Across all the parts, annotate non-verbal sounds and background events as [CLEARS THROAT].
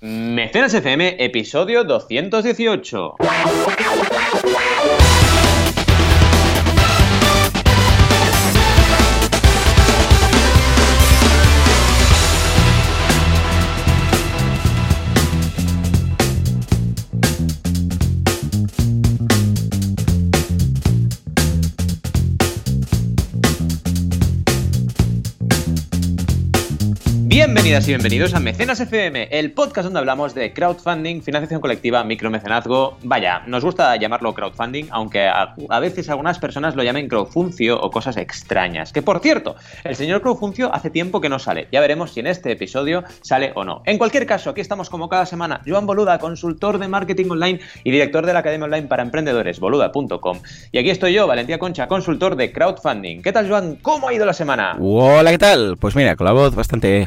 Mecenas FM, episodio 218. Bienvenidas y bienvenidos a Mecenas FM, el podcast donde hablamos de crowdfunding, financiación colectiva, micromecenazgo. Vaya, nos gusta llamarlo crowdfunding, aunque a, veces algunas personas lo llamen crowdfuncio o cosas extrañas. Que por cierto, el señor crowdfuncio hace tiempo que no sale. Ya veremos si en este episodio sale o no. En cualquier caso, aquí estamos como cada semana. Joan Boluda, consultor de marketing online y director de la Academia Online para Emprendedores, boluda.com. Y aquí estoy yo, Valentía Concha, consultor de crowdfunding. ¿Qué tal, Joan? ¿Cómo ha ido la semana? Hola, ¿qué tal? Pues mira, con la voz bastante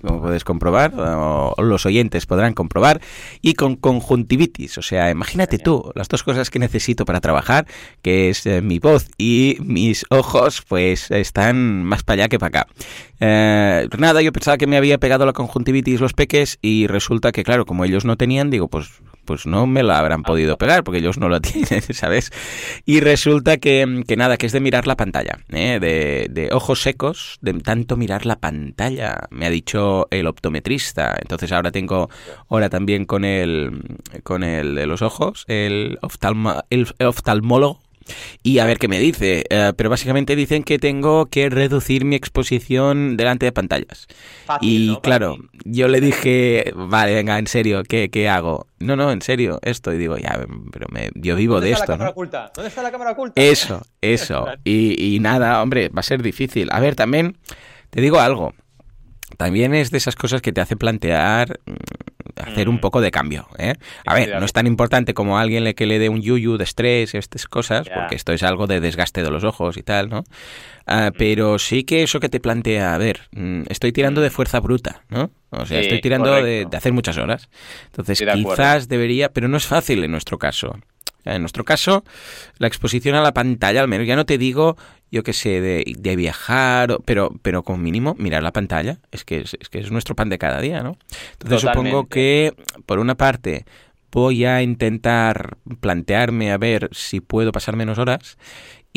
como puedes comprobar, o los oyentes podrán comprobar, y con conjuntivitis. O sea, imagínate tú, las dos cosas que necesito para trabajar, que es eh, mi voz y mis ojos, pues están más para allá que para acá. Eh, nada, yo pensaba que me había pegado la conjuntivitis los peques y resulta que, claro, como ellos no tenían, digo, pues pues no me la habrán podido pegar porque ellos no lo [LAUGHS] tienen, ¿sabes? Y resulta que, que nada, que es de mirar la pantalla, ¿eh? de, de, ojos secos, de tanto mirar la pantalla, me ha dicho el optometrista. Entonces ahora tengo, ahora también con el, con el de los ojos, el, el oftalmólogo y a ver qué me dice. Eh, pero básicamente dicen que tengo que reducir mi exposición delante de pantallas. y claro, yo le dije, vale, venga, en serio, ¿qué, ¿qué, hago? No, no, en serio, esto. Y digo, ya, pero me, yo vivo de esto. ¿no? ¿Dónde está la cámara oculta? Eso, [LAUGHS] eso. y, y nada, hombre, va a ser difícil. A ver, también te digo algo. También es de esas cosas que te hace plantear hacer un mm. poco de cambio. ¿eh? A ver, no es tan importante como a alguien le, que le dé un yuyu de estrés y estas cosas, porque esto es algo de desgaste de los ojos y tal, ¿no? Ah, pero sí que eso que te plantea, a ver, mm, estoy tirando de fuerza bruta, ¿no? O sea, estoy tirando de, hacer muchas horas. Entonces, quizás debería, pero no es fácil en nuestro caso. En nuestro caso, la exposición a la pantalla, al menos, ya no te digo, yo qué sé, de, viajar, pero, pero como mínimo mirar la pantalla, es que es, que es nuestro pan de cada día, ¿no? Entonces supongo que, por una parte, voy a intentar plantearme a ver si puedo pasar menos horas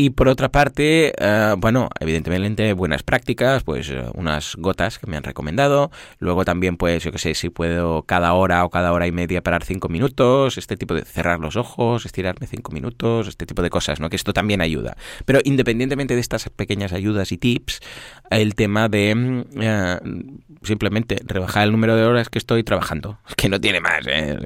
y por otra parte, eh, bueno, evidentemente buenas prácticas, pues eh, unas gotas que me han recomendado. Luego también, pues yo qué sé, si puedo cada hora o cada hora y media parar cinco minutos, este tipo de cerrar los ojos, estirarme cinco minutos, este tipo de cosas, ¿no? Que esto también ayuda. Pero independientemente de estas pequeñas ayudas y tips, el tema de mm, eh, simplemente rebajar el número de horas que estoy trabajando, [LAUGHS] que no tiene más, ¿eh?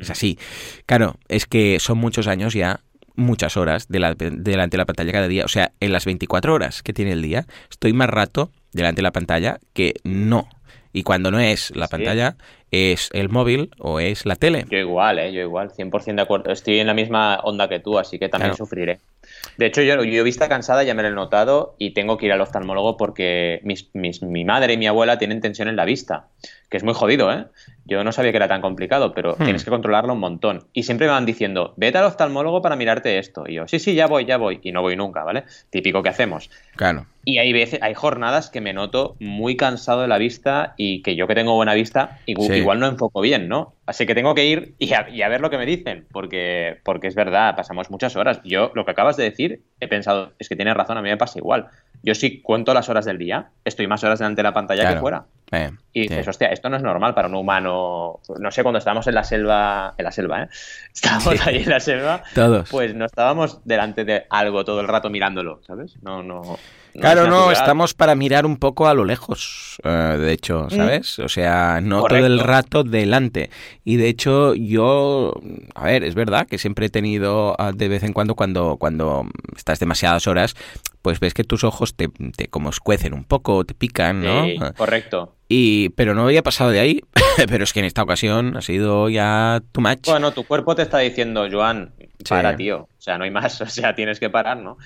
es mm. así. Claro, es que son muchos años ya muchas horas delante de la pantalla cada día. O sea, en las 24 horas que tiene el día, estoy más rato delante de la pantalla que no. Y cuando no es la pantalla, es el móvil o es la tele. Yo igual, ¿eh? Yo igual, 100% de acuerdo. Estoy en la misma onda que tú, así que también sufriré. De hecho, yo, yo vista cansada ya me lo he notado y tengo que ir al oftalmólogo porque mis, mi madre y mi abuela tienen tensión en la vista, que es muy jodido, ¿eh? Yo no sabía que era tan complicado, pero hmm. tienes que controlarlo un montón. Y siempre me van diciendo, vete al oftalmólogo para mirarte esto. Y yo, sí, sí, ya voy, ya voy. Y no voy nunca, ¿vale? Típico que hacemos. Claro. Y hay veces, hay jornadas que me noto muy cansado de la vista y que yo que tengo buena vista, igual, no enfoco bien, ¿no? Así que tengo que ir y a, y a, ver lo que me dicen, porque, porque es verdad, pasamos muchas horas. Yo, lo que acabas de decir, he pensado, es que tienes razón, a mí me pasa igual. Yo sí cuento las horas del día, estoy más horas delante de la pantalla que fuera. Eh, y dices, hostia, esto no es normal para un humano. No sé, cuando estábamos en la selva, en la selva, ¿eh? [LAUGHS] Estábamos ahí en la selva. Todos. Pues no estábamos delante de algo todo el rato mirándolo, ¿sabes? No, no. Claro, no, estamos para mirar un poco a lo lejos, eh, de hecho, mm. ¿sabes? O sea, no todo el rato delante. Y de hecho, yo, a ver, es verdad que siempre he tenido ah, de vez en cuando, cuando, cuando estás demasiadas horas, pues ves que tus ojos te, te como escuecen un poco, te pican, ¿no? Sí, correcto. Y, pero no había pasado de ahí, [LAUGHS] pero es que en esta ocasión ha sido ya too much. Bueno, tu cuerpo te está diciendo, Joan, para, tío. O sea, no hay más, [LAUGHS] o sea, tienes que parar, ¿no?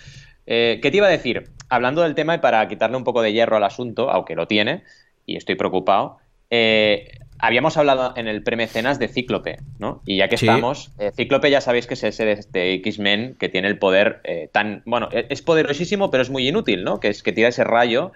Eh, ¿Qué te iba a decir? Hablando del tema y para quitarle un poco de hierro al asunto, aunque lo tiene, y estoy preocupado, eh, habíamos hablado en el premecenas de Cíclope, ¿no? Y ya que estamos, eh, Cíclope ya sabéis que es ese de, este X-Men que tiene el poder tan. Bueno, e-, es poderosísimo, pero es muy inútil, ¿no? Que es que tira ese rayo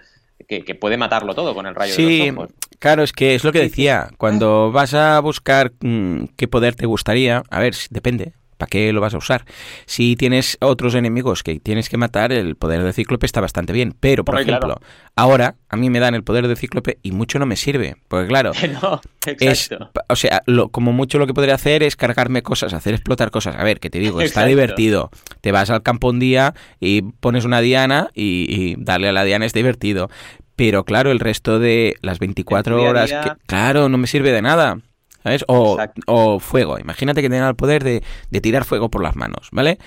que, puede matarlo todo con el rayo sí, de los ojos. Claro, es que es lo que decía. Cuando vas a buscar mm, qué poder te gustaría, a ver, depende. ¿Para qué lo vas a usar? Si tienes otros enemigos que tienes que matar, el poder de Cíclope está bastante bien. Pero, por ejemplo, ahora a mí me dan el poder de Cíclope y mucho no me sirve. Porque, claro, [LAUGHS] no, es, o sea, lo, como mucho lo que podría hacer es cargarme cosas, hacer explotar cosas. A ver, que te digo, está divertido. Te vas al campo un día y pones una diana y, darle a la diana es divertido. Pero claro, el resto de las 24 horas, claro, no me sirve de nada. ¿Sabes? O, fuego. Imagínate que tenga el poder de, tirar fuego por las manos, ¿vale?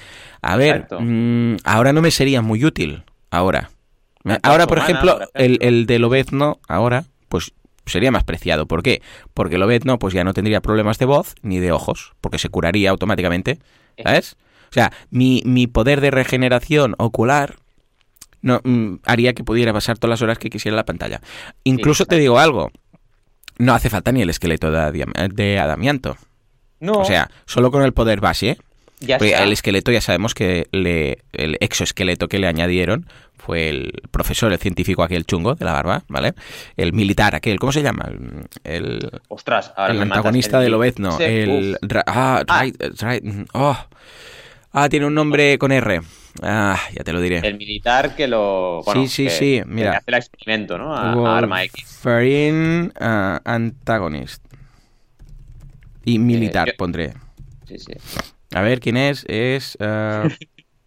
A ver, mm, ahora no me sería muy útil. Ahora. Ahora, por ejemplo, el, el de Lobezno, ahora, pues sería más preciado. ¿Por qué? Porque Lobezno, pues ya no tendría problemas de voz ni de ojos, porque se curaría automáticamente, ¿sabes? O sea, mi, mi poder de regeneración ocular no, mm, haría que pudiera pasar todas las horas que quisiera en la pantalla. Incluso te digo algo, no hace falta ni el esqueleto de, adamianto. No. O sea, solo con el poder base. Ya el esqueleto ya sabemos que le, el exoesqueleto que le añadieron fue el profesor, el científico aquel chungo de la barba, ¿vale? El militar aquel, ¿cómo se llama? El, Ostras, el antagonista de Lobezno. el, ah, ah. Right, oh. ah, tiene un nombre con R. Ah, ya te lo diré. El militar que lo. sí, sí, sí. Mira. Que hace el experimento, ¿no? A, Arma X. Farin uh, Antagonist. Y militar, eh, pondré. Sí, sí. A ver quién es. Es. [LAUGHS]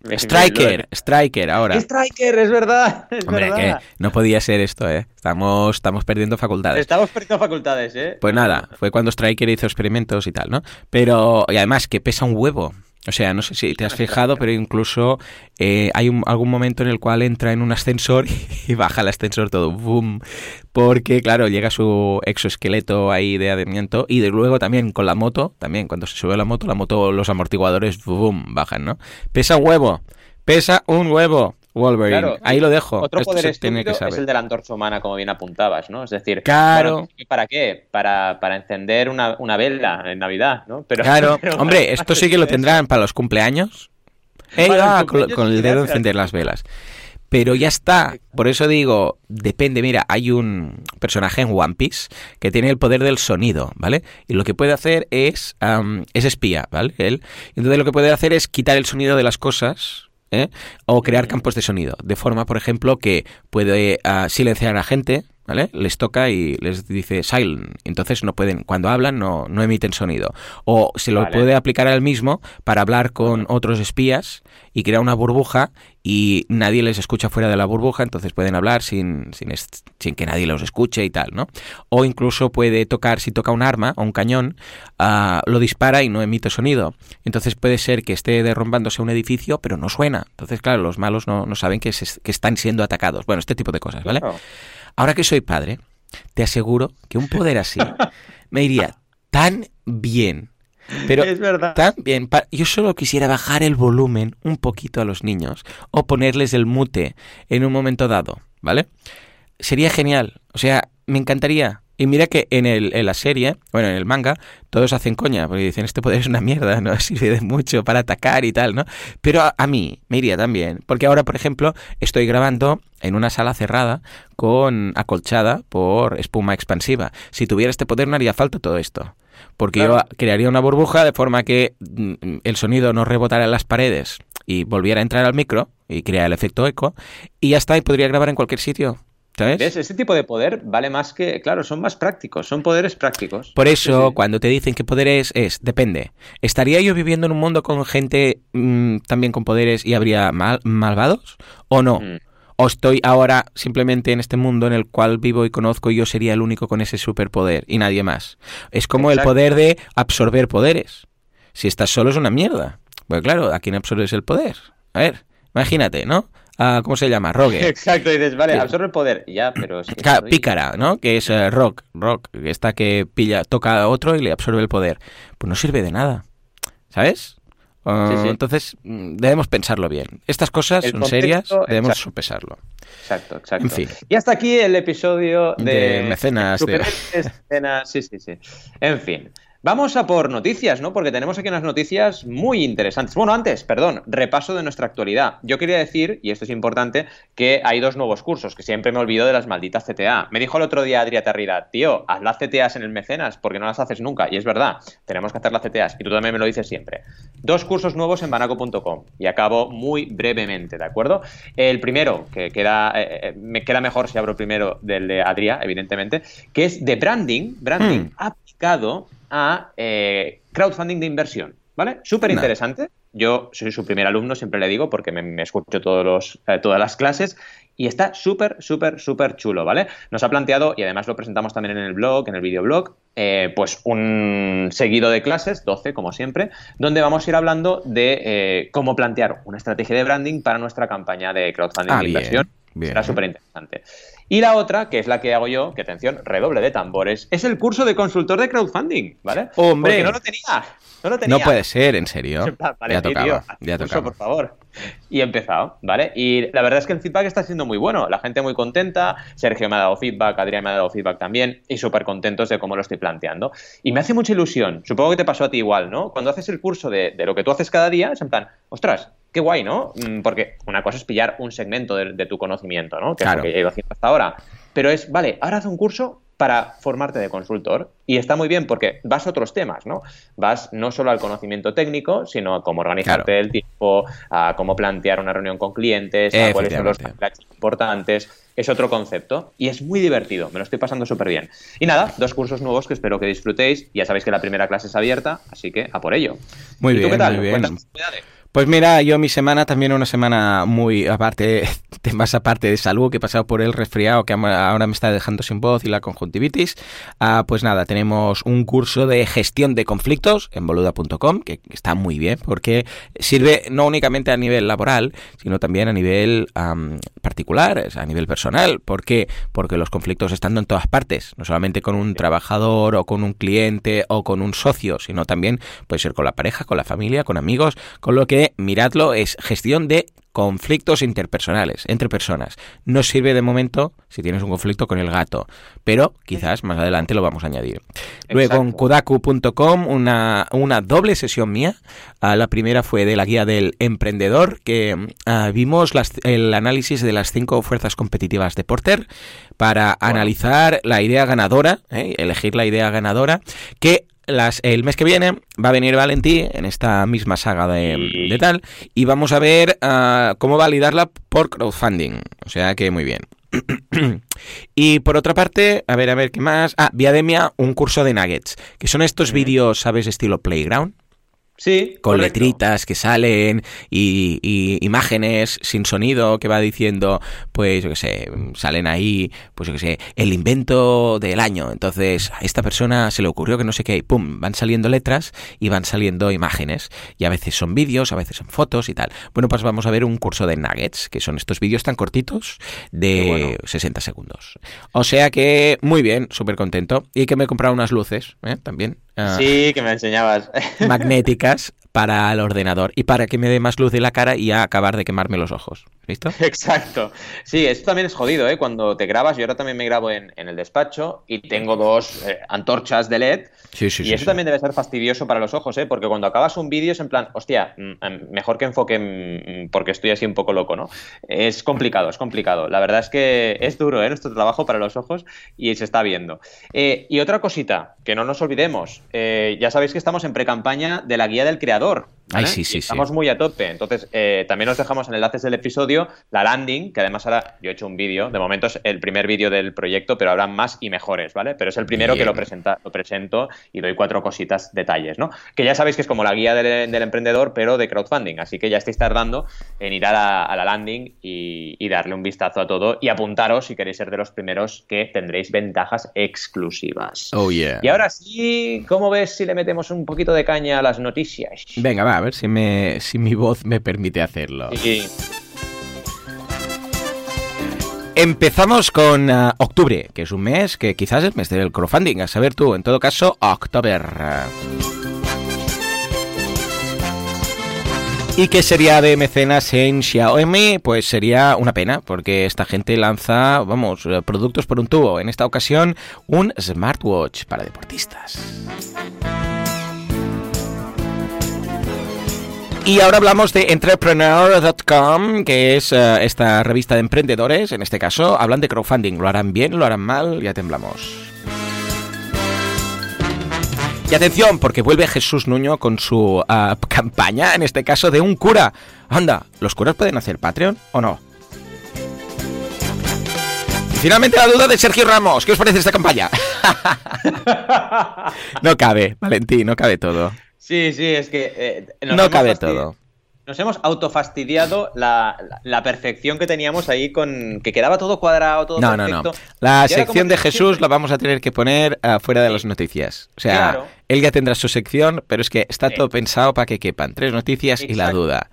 Uh, Striker, Striker, ahora. Striker, es verdad. Hombre, que no podía ser esto, ¿eh? Estamos, estamos perdiendo facultades. Estamos perdiendo facultades, ¿eh? Pues nada, fue cuando Striker hizo experimentos y tal, ¿no? Pero, y además que pesa un huevo. O sea, no sé si te has fijado, pero incluso eh, hay algún momento en el cual entra en un ascensor [LAUGHS] y baja el ascensor todo, boom, porque claro, llega su exoesqueleto ahí de adherimiento y de luego también con la moto, también cuando se sube la moto, la moto, los amortiguadores, boom, bajan, ¿no? Pesa un huevo, pesa un huevo. Wolverine. Ahí lo dejo. Otro poder tiene que saber. es el de la antorcha humana, como bien apuntabas, ¿no? Es decir, claro. ¿para qué? Para, para encender una, una, vela en Navidad, ¿no? Pero, claro, [LAUGHS] hombre, [LAUGHS] esto sí que lo tendrán para los cumpleaños. con, el dedo encender las velas. Pero ya está. Por eso digo, depende. Mira, hay un personaje en One Piece que tiene el poder del sonido, ¿vale? Y lo que puede hacer es. es espía, ¿vale? Él. Entonces lo que puede hacer es quitar el sonido de las cosas ¿eh? o crear campos de sonido, de forma, por ejemplo, que puede ah, silenciar a gente, ¿vale? Les toca y les dice silent, entonces no pueden, cuando hablan no, no emiten sonido. O se lo puede aplicar al mismo para hablar con otros espías y crear una burbuja y nadie les escucha fuera de la burbuja, entonces pueden hablar sin, sin, sin, que nadie los escuche y tal, ¿no? O incluso puede tocar, si toca un arma o un cañón, uh, lo dispara y no emite sonido. Entonces puede ser que esté derrumbándose un edificio, pero no suena. Entonces, claro, los malos no, no saben que, que están siendo atacados. Bueno, este tipo de cosas, ¿vale? Ahora que soy padre, te aseguro que un poder así me iría tan bien pero es verdad. también, yo solo quisiera bajar el volumen un poquito a los niños o ponerles el mute en un momento dado, ¿vale? Sería genial. O sea, me encantaría. Y mira que en, el, en la serie, bueno, en el manga, todos hacen coña, porque dicen, este poder es una mierda, [LAUGHS] no sirve de mucho para atacar y tal, ¿no? Pero a, a, mí me iría también, porque ahora, por ejemplo, estoy grabando en una sala cerrada con acolchada por espuma expansiva. Si tuviera este poder no haría falta todo esto. Porque yo crearía una burbuja de forma que mm, el sonido no rebotara en las paredes y volviera a entrar al micro y crea el efecto eco y ya está, y podría grabar en cualquier sitio. ¿Sabes? Este tipo de poder vale más que, claro, son más prácticos, son poderes prácticos. Por eso, cuando te dicen qué poderes es, depende. ¿Estaría yo viviendo en un mundo con gente mm, también con poderes y habría mal, malvados? ¿O no? Mm o estoy ahora simplemente en este mundo en el cual vivo y conozco y yo sería el único con ese superpoder y nadie más. Es como el poder de absorber poderes. Si estás solo es una mierda. Pues claro, ¿a quién absorbes el poder? A ver, imagínate, ¿no? Ah, ¿Cómo se llama? Rogue. [LAUGHS] Exacto, y dices, vale, absorbe el poder. Ya, pero es Pícara, ¿no? Que es eh, Rock, Rock, esta que pilla, toca a otro y le absorbe el poder. Pues no sirve de nada. ¿Sabes? Ah, entonces, mm, debemos pensarlo bien. Estas cosas son serias, debemos sopesarlo. Exacto, exacto. En fin. Y hasta aquí el episodio de, mecenas. De... Sí, sí, sí. En fin. Vamos a por noticias, ¿no? Porque tenemos aquí unas noticias muy interesantes. Bueno, antes, perdón, repaso de nuestra actualidad. Yo quería decir, y esto es importante, que hay dos nuevos cursos, que siempre me olvido de las malditas CTA. Me dijo el otro día Adrià Tarrida, tío, haz las CTAs en el mecenas, porque no las haces nunca. Y es verdad, tenemos que hacer las CTAs, y tú también me lo dices siempre. Dos cursos nuevos en banaco.com, y acabo muy brevemente, ¿de acuerdo? El primero, que queda, eh, eh, me queda mejor si abro primero del de Adrià, evidentemente, que es de branding, branding hmm. aplicado a eh, crowdfunding de inversión, ¿vale? Súper interesante. Yo soy su primer alumno, siempre le digo, porque me, escucho todos los, eh, todas las clases y está súper, súper, súper chulo, ¿vale? Nos ha planteado, y además lo presentamos también en el blog, en el videoblog, eh, pues un seguido de clases, 12 como siempre, donde vamos a ir hablando de cómo plantear una estrategia de branding para nuestra campaña de crowdfunding ah, de inversión. Será súper interesante. Y la otra, que es la que hago yo, que atención, redoble de tambores, es el curso de consultor de crowdfunding, ¿vale? Hombre, Porque no lo tenía. No, lo tenía. no puede ser, en serio. [LAUGHS] Vale, ya tocaba, ya tocaba. por favor. Y he empezado, ¿vale? Y la verdad es que el feedback está siendo muy bueno, la gente muy contenta, Sergio me ha dado feedback, Adrián me ha dado feedback también, y súper contentos de cómo lo estoy planteando. Y me hace mucha ilusión, supongo que te pasó a ti igual, ¿no? Cuando haces el curso de, de lo que tú haces cada día, es en plan, ostras, qué guay, ¿no? Mm, porque una cosa es pillar un segmento de, tu conocimiento, ¿no? Que es lo que he ido haciendo hasta ahora. Pero es, vale, ahora haz un curso para formarte de consultor. Y está muy bien porque vas a otros temas, ¿no? Vas no solo al conocimiento técnico, sino a cómo organizarte el tiempo, a cómo plantear una reunión con clientes, a cuáles son los importantes. Es otro concepto y es muy divertido, me lo estoy pasando súper bien. Y nada, dos cursos nuevos que espero que disfrutéis. Ya sabéis que la primera clase es abierta, así que a por ello. Muy bien, qué tal? muy bien. Pues mira, yo mi semana también una semana muy aparte, [LAUGHS] más aparte de salud, que he pasado por el resfriado que ahora me está dejando sin voz y la conjuntivitis. Ah, pues nada, tenemos un curso de gestión de conflictos en boluda.com, que está muy bien, porque sirve no únicamente a nivel laboral, sino también a nivel particular, a nivel personal. ¿Por qué? Porque los conflictos están en todas partes, no solamente con un trabajador o con un cliente o con un socio, sino también puede ser con la pareja, con la familia, con amigos, con lo que miradlo, es gestión de conflictos interpersonales entre personas. No sirve de momento si tienes un conflicto con el gato, pero quizás más adelante lo vamos a añadir. Luego en kudaku.com una, una doble sesión mía. Ah, la primera fue de la guía del emprendedor, que ah, vimos el análisis de las cinco fuerzas competitivas de Porter para analizar la idea ganadora, ¿eh? elegir la idea ganadora, que el mes que viene va a venir Valentí en esta misma saga de, tal y vamos a ver ah, cómo validarla por crowdfunding. O sea que muy bien. [CLEARS THROAT] y por otra parte, a ver, a ver, ¿qué más? Ah, Viademia, un curso de nuggets, que son estos vídeos, ¿sabes? Estilo Playground. Sí. Con letritas que salen y, imágenes sin sonido que va diciendo, pues, yo qué sé, salen ahí, pues, yo qué sé, el invento del año. Entonces, a esta persona se le ocurrió que no sé qué, y pum, van saliendo letras y van saliendo imágenes. Y a veces son vídeos, a veces son fotos y tal. Bueno, pues vamos a ver un curso de nuggets, que son estos vídeos tan cortitos de 60 segundos. O sea que, muy bien, súper contento. Y que me he comprado unas luces, ¿eh? También. Ah. sí, que me enseñabas. [LAUGHS] Magnéticas para el ordenador y para que me dé más luz de la cara y a acabar de quemarme los ojos. ¿Listo? [LAUGHS] Exacto. Sí, esto también es jodido, ¿eh? Cuando te grabas, yo ahora también me grabo en, el despacho y tengo dos eh, antorchas de LED. Sí, sí, y eso también debe ser fastidioso para los ojos, ¿eh? Porque cuando acabas un vídeo es en plan, hostia, mm, em, mejor que enfoque mm, porque estoy así un poco loco, ¿no? Es complicado, es complicado. La verdad es que es duro, ¿eh? Nuestro trabajo para los ojos y se está viendo. Eh, y otra cosita, que no nos olvidemos, eh, ya sabéis que estamos en pre-campaña de la guía del creador creador. Ay, sí, sí, Estamos muy a tope. Entonces, eh, también os dejamos en enlaces del episodio la landing, que además ahora yo he hecho un vídeo. De momento es el primer vídeo del proyecto, pero habrá más y mejores, ¿vale? Pero es el primero que lo, presenta, lo presento y doy cuatro cositas, detalles, ¿no? Que ya sabéis que es como la guía del, emprendedor, pero de crowdfunding. Así que ya estáis tardando en ir a la, landing y, y, darle un vistazo a todo y apuntaros si queréis ser de los primeros que tendréis ventajas exclusivas. Oh, yeah. Y ahora sí, ¿cómo ves si le metemos un poquito de caña a las noticias? Venga, va a ver si, me, si mi voz me permite hacerlo. Empezamos con uh, octubre, que es un mes que quizás es el mes del crowdfunding, a saber tú, en todo caso, octubre. ¿Y qué sería de mecenas en Xiaomi? Pues sería una pena, porque esta gente lanza, vamos, eh, productos por un tubo. En esta ocasión, un smartwatch para deportistas. Y ahora hablamos de entrepreneur.com, que es eh, esta revista de emprendedores. En este caso, hablan de crowdfunding. ¿Lo harán bien? ¿Lo harán mal? Ya temblamos. Y atención, porque vuelve Jesús Nuño con su ah, campaña, en este caso de un cura. Anda, ¿los curas pueden hacer Patreon o no? finalmente la duda de Sergio Ramos. ¿Qué os parece esta campaña? [LAUGHS] no cabe, Valentín, no cabe todo. Sí, sí, es que... Eh, no cabe todo. nos hemos autofastidiado la, la, perfección que teníamos ahí con que quedaba todo cuadrado, todo no, No, no, La sección de Jesús la vamos a tener que poner uh, fuera de las noticias. O sea, él ya tendrá su sección, pero es que está todo pensado para que quepan tres noticias y la duda.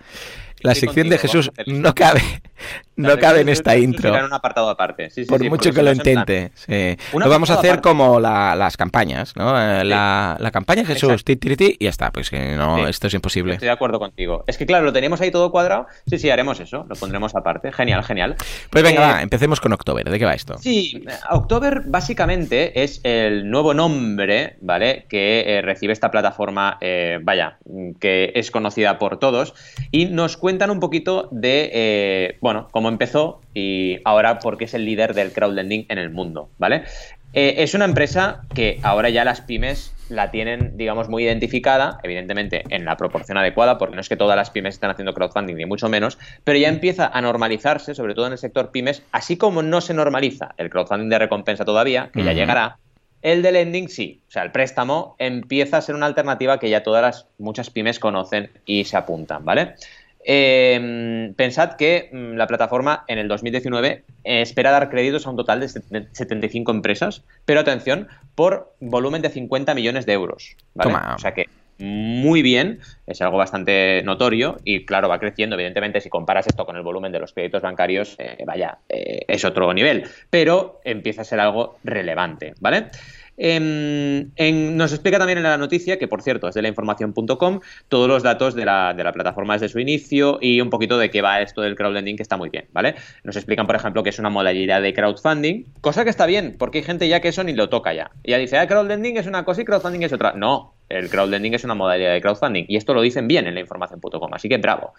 La sección de Jesús no cabe, no cabe en esta intro. un apartado aparte. Por mucho que lo intente. Lo vamos a hacer como las campañas, ¿no? Eh, la, la, campaña Jesús, ti, y ya está. Pues que no, esto es imposible. Estoy de acuerdo contigo. Es que claro, lo teníamos ahí todo cuadrado. Sí, sí, haremos eso. Lo pondremos aparte. Genial, genial. Pues venga, eh, va, empecemos con October. ¿De qué va esto? Sí, October básicamente es el nuevo nombre, ¿vale? Que eh, recibe esta plataforma, vaya, que es conocida por todos y nos cuenta un poquito de, bueno, cómo empezó y ahora porque es el líder del crowdlending en el mundo, ¿vale? Eh, es una empresa que ahora ya las pymes la tienen, digamos, muy identificada, evidentemente en la proporción adecuada, porque no es que todas las pymes están haciendo crowdfunding, ni mucho menos, pero ya empieza a normalizarse, sobre todo en el sector pymes, así como no se normaliza el crowdfunding de recompensa todavía, que ya llegará, el de lending sí, o sea, el préstamo empieza a ser una alternativa que ya todas las muchas pymes conocen y se apuntan, ¿vale? Em, pensad que mm, la plataforma en el 2019 espera dar créditos a un total de 75 empresas, pero atención, por volumen de 50 millones de euros. O sea que muy bien, es algo bastante notorio y claro, va creciendo. Evidentemente, si comparas esto con el volumen de los créditos bancarios, eh, vaya, eh, es otro nivel, pero empieza a ser algo relevante, ¿vale? Em, nos explica también en la noticia, que por cierto es de la información.com, todos los datos de la, de la, plataforma desde su inicio y un poquito de qué va esto del crowdlending, que está muy bien, ¿vale? Nos explican, por ejemplo, que es una modalidad de crowdfunding, cosa que está bien, porque hay gente ya que eso ni lo toca ya. Y ya dice, ah, crowdlending es una cosa y crowdfunding es otra. No, el crowdlending es una modalidad de crowdfunding y esto lo dicen bien en la información.com, así que bravo.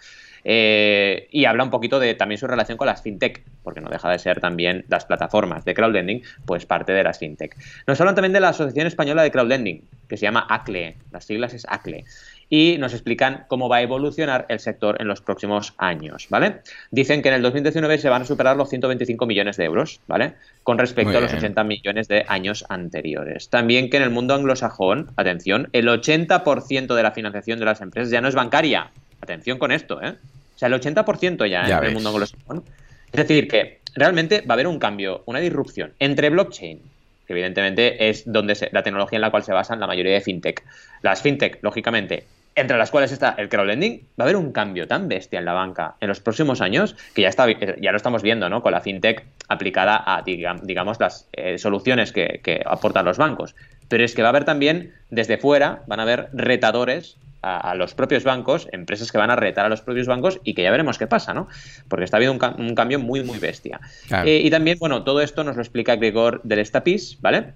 Eh, y habla un poquito de también su relación con las fintech, porque no deja de ser también las plataformas de crowdlending, pues parte de las fintech. Nos hablan también de la Asociación Española de Crowdlending, que se llama ACLE, las siglas es ACLE y nos explican cómo va a evolucionar el sector en los próximos años, ¿vale? Dicen que en el 2019 se van a superar los 125 millones de euros, ¿vale? Con respecto a los 80 millones de años anteriores. También que en el mundo anglosajón, atención, el 80% de la financiación de las empresas ya no es bancaria. Atención con esto, ¿eh? O sea, el 80% ya, en el mundo anglosajón. Es decir, que realmente va a haber un cambio, una disrupción entre blockchain, que evidentemente es donde la tecnología en la cual se basan la mayoría de fintech. Las fintech, lógicamente, entre las cuales está el crowdlending, va a haber un cambio tan bestia en la banca en los próximos años que ya, está, ya lo estamos viendo, ¿no? Con la fintech aplicada a, digamos, las eh, soluciones que, que aportan los bancos. Pero es que va a haber también, desde fuera, van a haber retadores a, los propios bancos, empresas que van a retar a los propios bancos y que ya veremos qué pasa, ¿no? Porque está habiendo un, cambio muy, muy bestia. Eh, y también, bueno, todo esto nos lo explica Gregor del Estapis, ¿vale?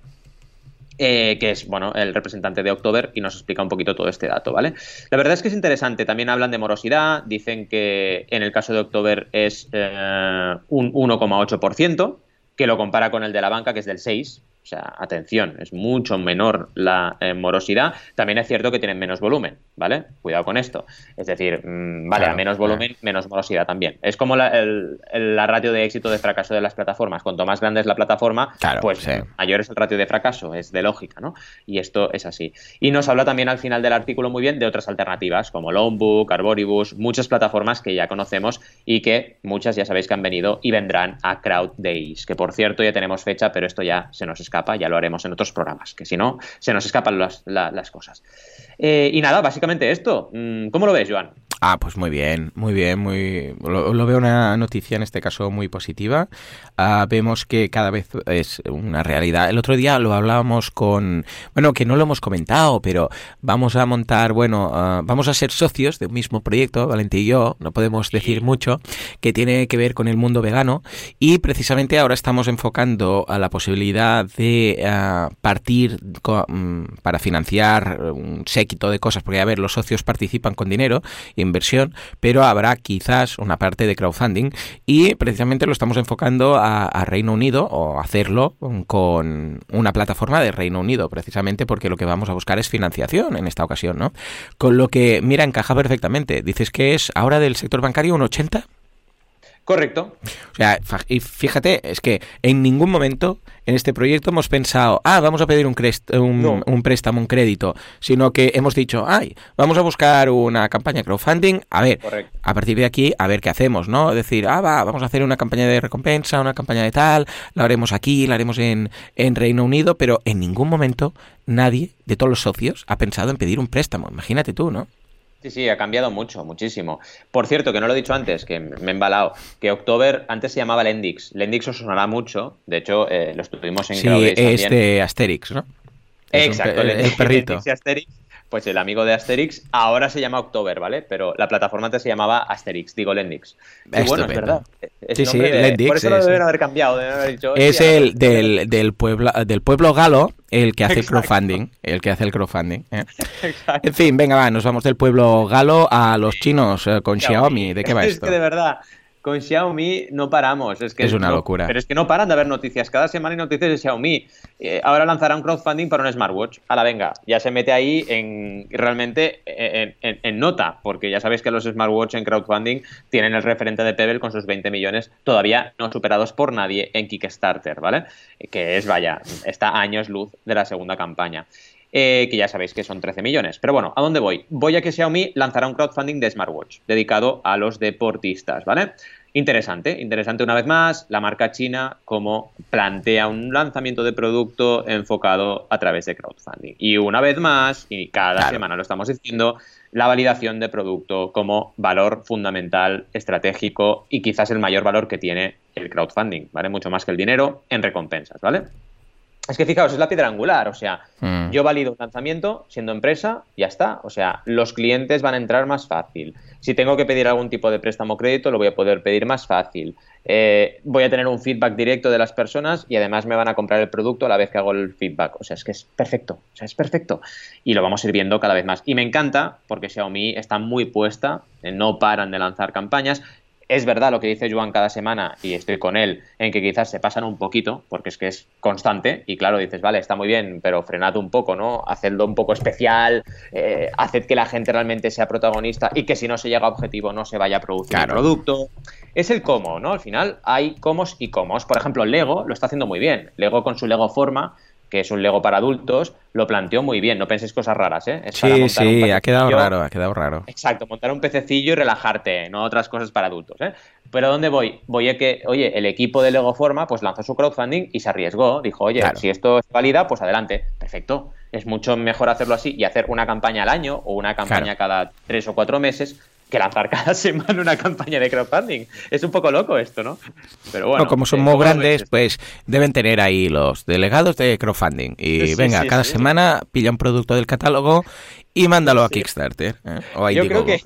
Eh, que es bueno el representante de October y nos explica un poquito todo este dato, ¿vale? La verdad es que es interesante. También hablan de morosidad, dicen que en el caso de October es eh, un 1,8%, que lo compara con el de la banca, que es del 6%. Sea, atención, es mucho menor la eh, morosidad. También es cierto que tienen menos volumen, ¿vale? Cuidado con esto. Es decir, mm, vale, a menos volumen, menos morosidad también. Es como la, ratio de éxito de fracaso de las plataformas. Cuanto más grande es la plataforma, pues mayor es el ratio de fracaso. Es de lógica, ¿no? Y esto es así. Y nos habla también al final del artículo muy bien de otras alternativas, como Longbook, Arboribus, muchas plataformas que ya conocemos y que muchas ya sabéis que han venido y vendrán a Crowd Days, que por cierto ya tenemos fecha, pero esto ya se nos escapa ya lo haremos en otros programas, que si no, se nos escapan las, las cosas. Eh, y nada, básicamente esto. Mm, ¿Cómo lo ves, Joan? Ah, pues muy bien, muy bien, muy lo, veo una noticia en este caso muy positiva. Ah, vemos que cada vez es una realidad. El otro día lo hablábamos con, bueno, que no lo hemos comentado, pero vamos a montar, bueno, ah, vamos a ser socios de un mismo proyecto, Valente y yo, no podemos decir mucho, que tiene que ver con el mundo vegano y precisamente ahora estamos enfocando a la posibilidad de ah, partir mm, para financiar un séquito de cosas, porque a ver, los socios participan con dinero y inversión, pero habrá quizás una parte de crowdfunding y precisamente lo estamos enfocando a, Reino Unido o hacerlo con una plataforma de Reino Unido, precisamente porque lo que vamos a buscar es financiación en esta ocasión, ¿no? Con lo que, mira, encaja perfectamente. Dices que es ahora del sector bancario un 80. Correcto. O sea, y fíjate, es que en ningún momento en este proyecto hemos pensado, ah, vamos a pedir un, un, préstamo, un crédito, sino que hemos dicho, ay, vamos a buscar una campaña de crowdfunding, a ver, a partir de aquí, a ver qué hacemos, ¿no? Decir, ah, va, vamos a hacer una campaña de recompensa, una campaña de tal, la haremos aquí, la haremos en, en Reino Unido, pero en ningún momento nadie de todos los socios ha pensado en pedir un préstamo, imagínate tú, ¿no? Sí, sí, ha cambiado mucho, muchísimo. Por cierto, que no lo he dicho antes, que me he embalado, que October antes se llamaba Lendix. Lendix os sonará mucho, de hecho, eh, lo estuvimos en Sí, es de Asterix, ¿no? Exacto, el, perrito. Lendix y Asterix pues el amigo de Asterix ahora se llama October, ¿vale? Pero la plataforma antes se llamaba Asterix, digo Lendix. Y bueno, es verdad. sí, sí, Lendix. Por eso lo deben haber cambiado. Deben haber dicho, es el del, del, pueblo, del pueblo galo el que hace el crowdfunding. El que hace el crowdfunding. ¿eh? En fin, venga, va, nos vamos del pueblo galo a los chinos eh, con Xiaomi. ¿De qué va esto? Es que de verdad, con Xiaomi no paramos. Es, que es una locura. Pero es que no paran de haber noticias. Cada semana hay noticias de Xiaomi. Eh, ahora lanzará un crowdfunding para un smartwatch. A la venga, ya se mete ahí en realmente en, nota, porque ya sabéis que los smartwatch en crowdfunding tienen el referente de Pebble con sus 20 millones todavía no superados por nadie en Kickstarter, ¿vale? Que es, vaya, está años luz de la segunda campaña. Eh, que ya sabéis que son 13 millones. Pero bueno, ¿a dónde voy? Voy a que Xiaomi lanzará un crowdfunding de smartwatch dedicado a los deportistas, ¿vale? Interesante, interesante una vez más, la marca china como plantea un lanzamiento de producto enfocado a través de crowdfunding. Y una vez más, y cada semana lo estamos diciendo, la validación de producto como valor fundamental, estratégico y quizás el mayor valor que tiene el crowdfunding, ¿vale? Mucho más que el dinero en recompensas, ¿vale? Es que fijaos, es la piedra angular, o sea, mm. yo valido un lanzamiento siendo empresa, ya está, o sea, los clientes van a entrar más fácil. Si tengo que pedir algún tipo de préstamo o crédito, lo voy a poder pedir más fácil. Eh, voy a tener un feedback directo de las personas y además me van a comprar el producto a la vez que hago el feedback. O sea, es que es perfecto, o sea, es perfecto. Y lo vamos a ir viendo cada vez más. Y me encanta porque Xiaomi está muy puesta, no paran de lanzar campañas es verdad lo que dice Joan cada semana, y estoy con él, en que quizás se pasan un poquito, porque es que es constante, y claro, dices, vale, está muy bien, pero frenad un poco, ¿no? Hacedlo un poco especial, eh, haced que la gente realmente sea protagonista y que si no se llega a objetivo no se vaya a producir el producto. Es el cómo, ¿no? Al final hay comos y comos. Por ejemplo, Lego lo está haciendo muy bien. Lego con su Lego Forma que es un Lego para adultos, lo planteó muy bien. No penséis cosas raras, ¿eh? sí, sí, ha quedado raro, ha quedado raro. Exacto, montar un pececillo y relajarte, no otras cosas para adultos, ¿eh? Pero ¿dónde voy? Voy a que, oye, el equipo de Lego Forma pues lanzó su crowdfunding y se arriesgó. Dijo, oye, si esto es válida, pues adelante. Perfecto. Es mucho mejor hacerlo así y hacer una campaña al año o una campaña cada tres o cuatro meses que lanzar cada [LAUGHS] semana una campaña de crowdfunding. Es un poco loco esto, ¿no? Pero bueno. como son muy grandes, pues deben tener ahí los delegados de crowdfunding. Y venga, cada semana pilla un producto del catálogo y mándalo a Kickstarter. ¿eh? O a yo creo que.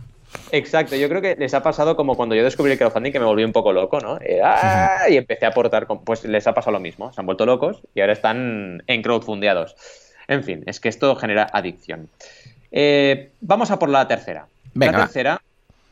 Exacto, yo creo que les ha pasado como cuando yo descubrí el crowdfunding que me volví un poco loco, ¿no? Eh, ¡ah! Y empecé a aportar, pues les ha pasado lo mismo, se han vuelto locos y ahora están en crowdfundeados. En fin, es que esto genera adicción. Eh, vamos a por la tercera. La tercera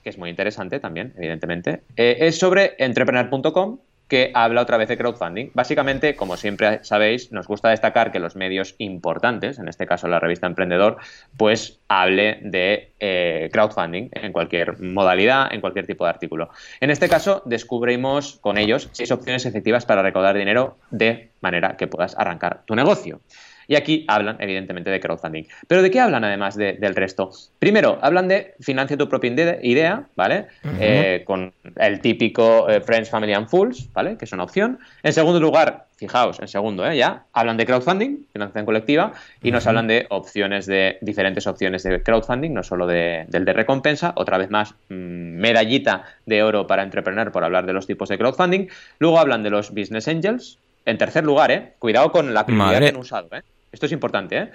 que es muy interesante también, evidentemente, eh, es sobre entrepreneur.com, que habla otra vez de crowdfunding. Básicamente, como siempre sabéis, nos gusta destacar que los medios importantes, en este caso la revista Emprendedor, pues hable de eh, crowdfunding en cualquier modalidad, en cualquier tipo de artículo. En este caso, descubrimos con ellos seis opciones efectivas para recaudar dinero de manera que puedas arrancar tu negocio. Y aquí hablan, evidentemente, de crowdfunding. Pero ¿de qué hablan además del resto? Primero, hablan de financia tu propia idea, ¿vale? Eh, con el típico eh, Friends, Family and Fools, ¿vale? Que es una opción. En segundo lugar, fijaos, en segundo, ¿eh? Ya, hablan de crowdfunding, financiación colectiva, y nos hablan de opciones de, diferentes opciones de crowdfunding, no solo de, del de recompensa, otra vez más, mm, medallita de oro para entrepreneur por hablar de los tipos de crowdfunding. Luego hablan de los business angels, en tercer lugar, ¿eh? Cuidado con la prioridad que han usado, ¿eh? Esto es importante, ¿eh?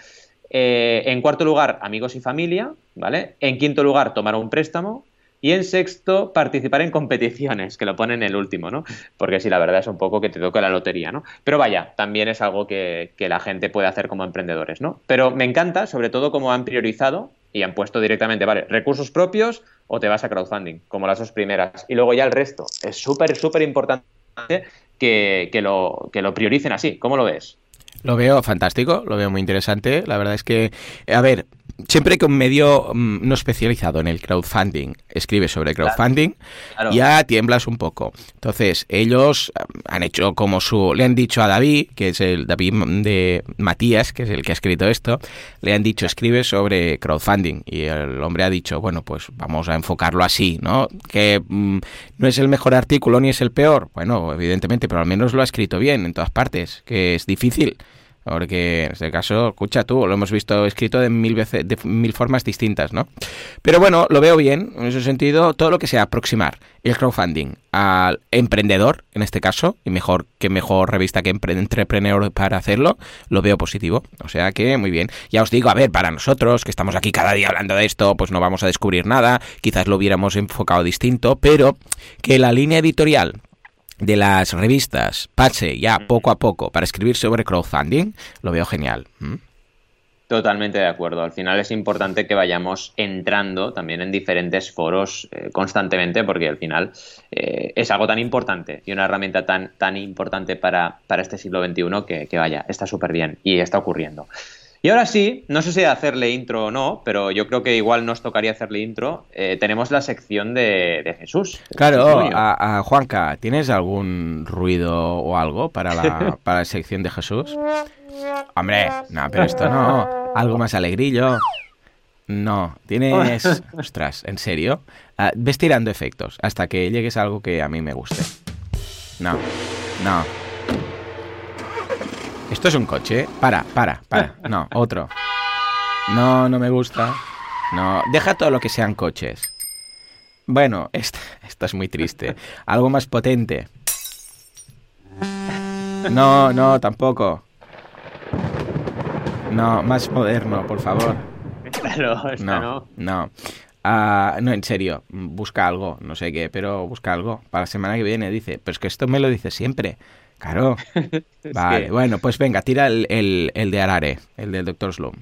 ¿eh? En cuarto lugar, amigos y familia, ¿vale? En quinto lugar, tomar un préstamo. Y en sexto, participar en competiciones, que lo ponen en el último, ¿no? Porque sí, la verdad es un poco que te toca la lotería, ¿no? Pero vaya, también es algo que, que la gente puede hacer como emprendedores, ¿no? Pero me encanta, sobre todo, cómo han priorizado y han puesto directamente, vale, recursos propios, o te vas a crowdfunding, como las dos primeras. Y luego ya el resto. Es súper, súper importante que, que, lo, que lo prioricen así. ¿Cómo lo ves? Lo veo fantástico, lo veo muy interesante. La verdad es que, a ver, siempre que un medio mm, no especializado en el crowdfunding escribe sobre crowdfunding, ya tiemblas un poco. Entonces, ellos mm, han hecho como su... Le han dicho a David, que es el David de Matías, que es el que ha escrito esto, le han dicho escribe sobre crowdfunding. Y el hombre ha dicho, bueno, pues vamos a enfocarlo así, ¿no? Que mm, no es el mejor artículo ni es el peor. Bueno, evidentemente, pero al menos lo ha escrito bien en todas partes, que es difícil. Porque en este caso, escucha tú, lo hemos visto escrito de mil, veces, de mil formas distintas, ¿no? Pero bueno, lo veo bien, en ese sentido, todo lo que sea aproximar el crowdfunding al emprendedor, en este caso, y mejor que mejor revista que Entrepreneur para hacerlo, lo veo positivo. O sea que muy bien. Ya os digo, a ver, para nosotros, que estamos aquí cada día hablando de esto, pues no vamos a descubrir nada, quizás lo hubiéramos enfocado distinto, pero que la línea editorial de las revistas pase ya poco a poco para escribir sobre crowdfunding, lo veo genial. Totalmente de acuerdo. Al final es importante que vayamos entrando también en diferentes foros eh, constantemente porque al final eh, es algo tan importante y una herramienta tan, tan importante para, para este siglo XXI que, que vaya, está súper bien y está ocurriendo. Y ahora sí, no sé si hacerle intro o no, pero yo creo que igual nos tocaría hacerle intro. Eh, tenemos la sección de, Jesús. Claro, a, Juanca, ¿tienes algún ruido o algo para la, [LAUGHS] para la sección de Jesús? Hombre, no, pero esto no. Algo más alegrillo. No, tienes... [LAUGHS] Ostras, ¿en serio? Ah, ves tirando efectos hasta que llegues a algo que a mí me guste. No, no. Esto es un coche. Para, para, para. No, [LAUGHS] otro. No, no me gusta. No, deja todo lo que sean coches. Bueno, esto, esto es muy triste. Algo más potente. No, no, tampoco. No, más moderno, por favor. Claro, no, no. No, ah, no, en serio, busca algo, no sé qué, pero busca algo. Para la semana que viene dice, pero es que esto me lo dice siempre. Claro. [LAUGHS] vale, bueno, pues venga, tira el, el, de Arare, el del Dr. Slum.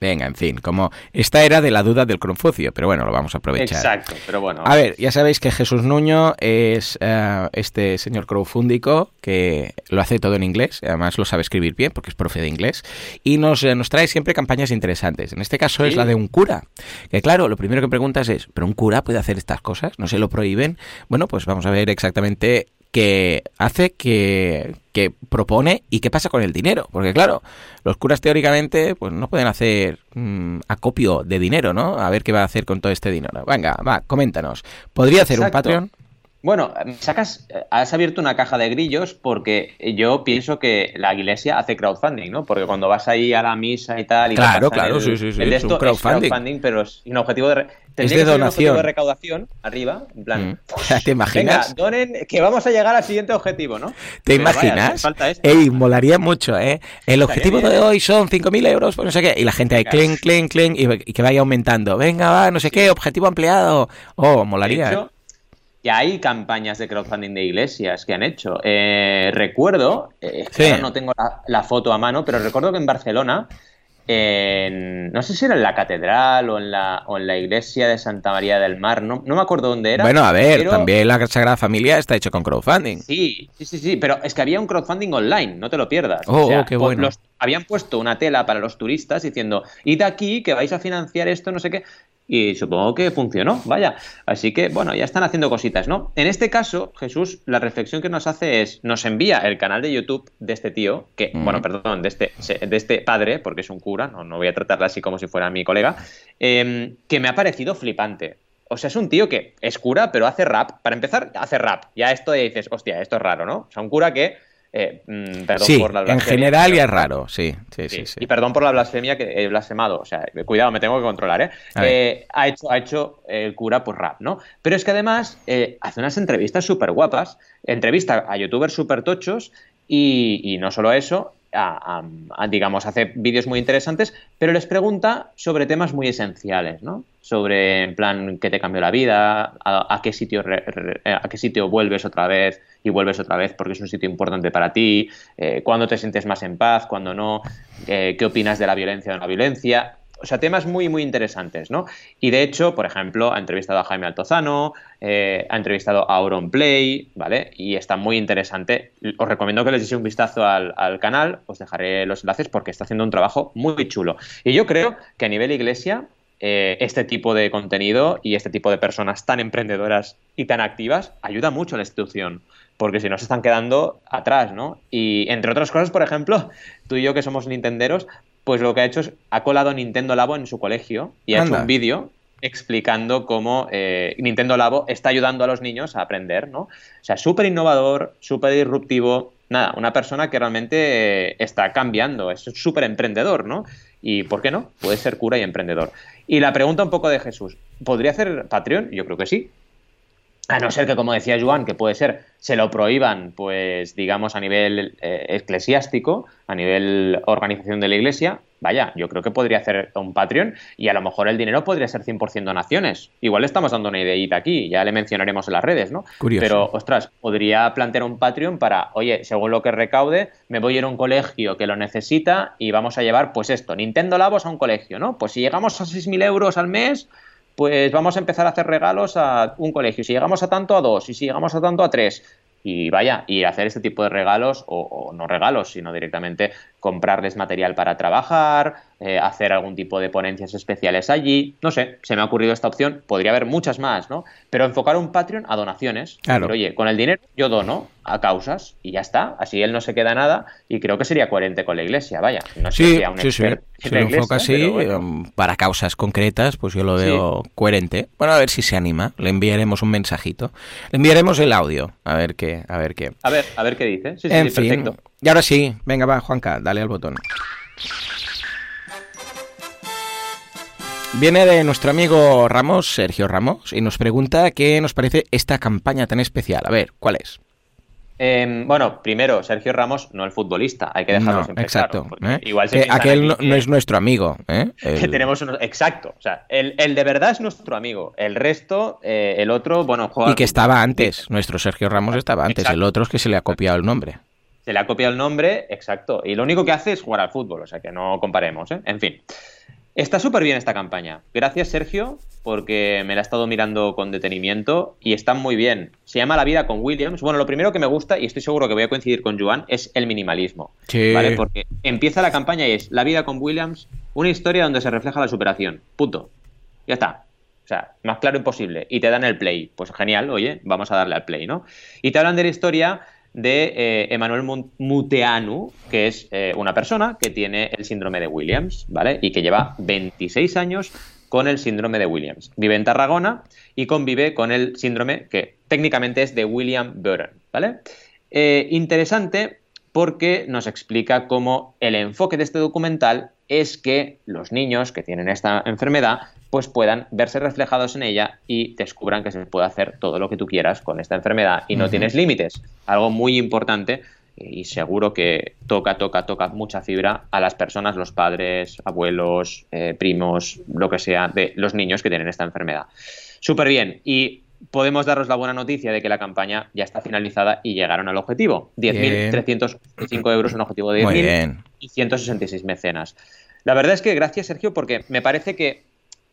Venga, en fin, como esta era de la duda del Confucio, pero bueno, lo vamos a aprovechar. Exacto, pero bueno. A ver, ya sabéis que Jesús Nuño es eh, este señor crowdfundico que lo hace todo en inglés, además lo sabe escribir bien porque es profe de inglés, y nos, eh, nos trae siempre campañas interesantes. En este caso es la de un cura, que claro, lo primero que preguntas es, ¿pero un cura puede hacer estas cosas? ¿No se lo prohíben? Bueno, pues vamos a ver exactamente que hace que, que, propone y qué pasa con el dinero. Porque claro, los curas teóricamente pues no pueden hacer mm, acopio de dinero, ¿no? A ver qué va a hacer con todo este dinero. Venga, va, coméntanos. ¿Podría hacer un Patreon? Bueno, sacas, has abierto una caja de grillos porque yo pienso que la iglesia hace crowdfunding, ¿no? Porque cuando vas ahí a la misa y tal... Y claro, claro, sí, sí, sí. El de esto es crowdfunding. pero es un objetivo de... Es de donación. de recaudación arriba, en plan... Mm. [LAUGHS] [LAUGHS] ¿Te imaginas? Venga, donen, que vamos a llegar al siguiente objetivo, ¿no? ¿Te imaginas? Ey, molaría mucho, ¿eh? El objetivo de hoy son 5.000 euros, pues no sé qué. Y la gente ahí, clen, clen, clen, y, que vaya aumentando. Venga, va, no sé qué, objetivo ampliado. Oh, molaría. ¿eh? Que hay campañas de crowdfunding de iglesias que han hecho. Eh, recuerdo, eh, no tengo la, foto a mano, pero recuerdo que en Barcelona, no sé si era en la catedral o en la, o en la iglesia de Santa María del Mar, no, no me acuerdo dónde era. Bueno, a ver, también la Sagrada Familia está hecho con crowdfunding. Sí, sí, sí, sí, pero es que había un crowdfunding online, no te lo pierdas. Oh, qué bueno. habían puesto una tela para los turistas diciendo, id aquí que vais a financiar esto, no sé qué y supongo que funcionó, vaya. Así que, bueno, ya están haciendo cositas, ¿no? En este caso, Jesús, la reflexión que nos hace es, nos envía el canal de YouTube de este tío, que, bueno, perdón, de este, de este padre, porque es un cura, no, no voy a tratarla así como si fuera mi colega, em, que me ha parecido flipante. O sea, es un tío que es cura, pero hace rap. Para empezar, hace rap. Ya esto dices, hostia, esto es raro, ¿no? O sea, un cura que eh, mm, perdón sí, por la en general ya es raro, sí, sí, sí, Y perdón por la blasfemia que he blasfemado, o sea, cuidado, me tengo que controlar, ¿eh? eh ha hecho, ha hecho el cura por rap, ¿no? Pero es que además eh, hace unas entrevistas súper guapas, entrevista a youtubers súper tochos y, y, no solo eso, digamos, hace vídeos muy interesantes, pero les pregunta sobre temas muy esenciales, ¿no? Sobre, en plan, qué te cambió la vida, a, qué sitio a qué sitio vuelves otra vez y vuelves otra vez porque es un sitio importante para ti, eh, cuándo te sientes más en paz, cuándo no, eh, qué opinas de la violencia o no la violencia. O sea, temas muy, muy interesantes, ¿no? Y de hecho, por ejemplo, ha entrevistado a Jaime Altozano, eh, ha entrevistado a Auron Play, ¿vale? Y está muy interesante. Os recomiendo que les deis un vistazo al, canal, os dejaré los enlaces porque está haciendo un trabajo muy chulo. Y yo creo que a nivel iglesia, eh, este tipo de contenido y este tipo de personas tan emprendedoras y tan activas ayuda mucho a la institución porque si no se están quedando atrás, ¿no? Y entre otras cosas, por ejemplo, tú y yo que somos nintenderos, pues lo que ha hecho es, ha colado Nintendo Labo en su colegio y ha hecho un vídeo explicando cómo eh, Nintendo Labo está ayudando a los niños a aprender, ¿no? O sea, súper innovador, súper disruptivo, nada, una persona que realmente eh, está cambiando, es súper emprendedor, ¿no? Y ¿por qué no? Puede ser cura y emprendedor. Y la pregunta un poco de Jesús, ¿podría hacer Patreon? Yo creo que sí. A no ser que, como decía Joan, que puede ser, se lo prohíban, pues digamos a nivel eh, eclesiástico, a nivel organización de la iglesia, vaya, yo creo que podría hacer un Patreon y a lo mejor el dinero podría ser 100% donaciones. Igual le estamos dando una ideita aquí, ya le mencionaremos en las redes, ¿no? Curioso. Pero, ostras, podría plantear un Patreon para, oye, según lo que recaude, me voy a ir a un colegio que lo necesita y vamos a llevar, pues esto, Nintendo Labos a un colegio, ¿no? Pues si llegamos a 6.000 euros al mes pues vamos a empezar a hacer regalos a un colegio. Si llegamos a tanto, a dos. Y si llegamos a tanto, a tres. Y vaya, y hacer este tipo de regalos, o, no regalos, sino directamente comprarles material para trabajar, eh, hacer algún tipo de ponencias especiales allí. No sé, se me ha ocurrido esta opción. Podría haber muchas más, ¿no? Pero enfocar un Patreon a donaciones. Claro. oye, con el dinero yo dono a causas y ya está. Así él no se queda nada y creo que sería coherente con la iglesia. Vaya, no sé si a un sí, sí. Si lo enfoca así, um, para causas concretas, pues yo lo veo coherente. Bueno, a ver si se anima. Le enviaremos un mensajito. Le enviaremos el audio. A ver qué. A ver qué. A ver, a ver qué dice. Sí, en fin. Perfecto. Y ahora sí, venga, va, Juanca, dale al botón. Viene de nuestro amigo Ramos, Sergio Ramos, y nos pregunta qué nos parece esta campaña tan especial. A ver, ¿cuál es? Em, bueno, primero, Sergio Ramos, no el futbolista, hay que dejarlo no, exacto, ¿eh? Igual que aquel no, es nuestro amigo. ¿eh? [LAUGHS] Que tenemos exacto, o sea, el, de verdad es nuestro amigo, el resto, eh, el otro, bueno, juega. Y que estaba antes, nuestro Sergio Ramos estaba antes, el otro es que se le ha copiado el nombre. Se le ha copiado el nombre, exacto. Y lo único que hace es jugar al fútbol, o sea que no comparemos, ¿eh? En fin. Está súper bien esta campaña. Gracias, Sergio, porque me la he estado mirando con detenimiento y está muy bien. Se llama La vida con Williams. Bueno, lo primero que me gusta, y estoy seguro que voy a coincidir con Joan, es el minimalismo. Sí. ¿Vale? Porque empieza la campaña y es La vida con Williams, una historia donde se refleja la superación. Punto. Ya está. O sea, más claro imposible. Y te dan el play. Pues genial, oye, vamos a darle al play, ¿no? Y te hablan de la historia de eh, Emanuel Muteanu, que es eh, una persona que tiene el síndrome de Williams, ¿vale? Y que lleva 26 años con el síndrome de Williams. Vive en Tarragona y convive con el síndrome que técnicamente es de William Burton, ¿vale? Eh, interesante porque nos explica cómo el enfoque de este documental es que los niños que tienen esta enfermedad pues puedan verse reflejados en ella y descubran que se puede hacer todo lo que tú quieras con esta enfermedad y no tienes límites. Algo muy importante y seguro que toca, toca, toca mucha fibra a las personas, los padres, abuelos, eh, primos, lo que sea, de los niños que tienen esta enfermedad. Súper bien. Y podemos daros la buena noticia de que la campaña ya está finalizada y llegaron al objetivo. 10.305 euros, un objetivo de 10.000 y 166 mecenas. La verdad es que gracias, Sergio, porque me parece que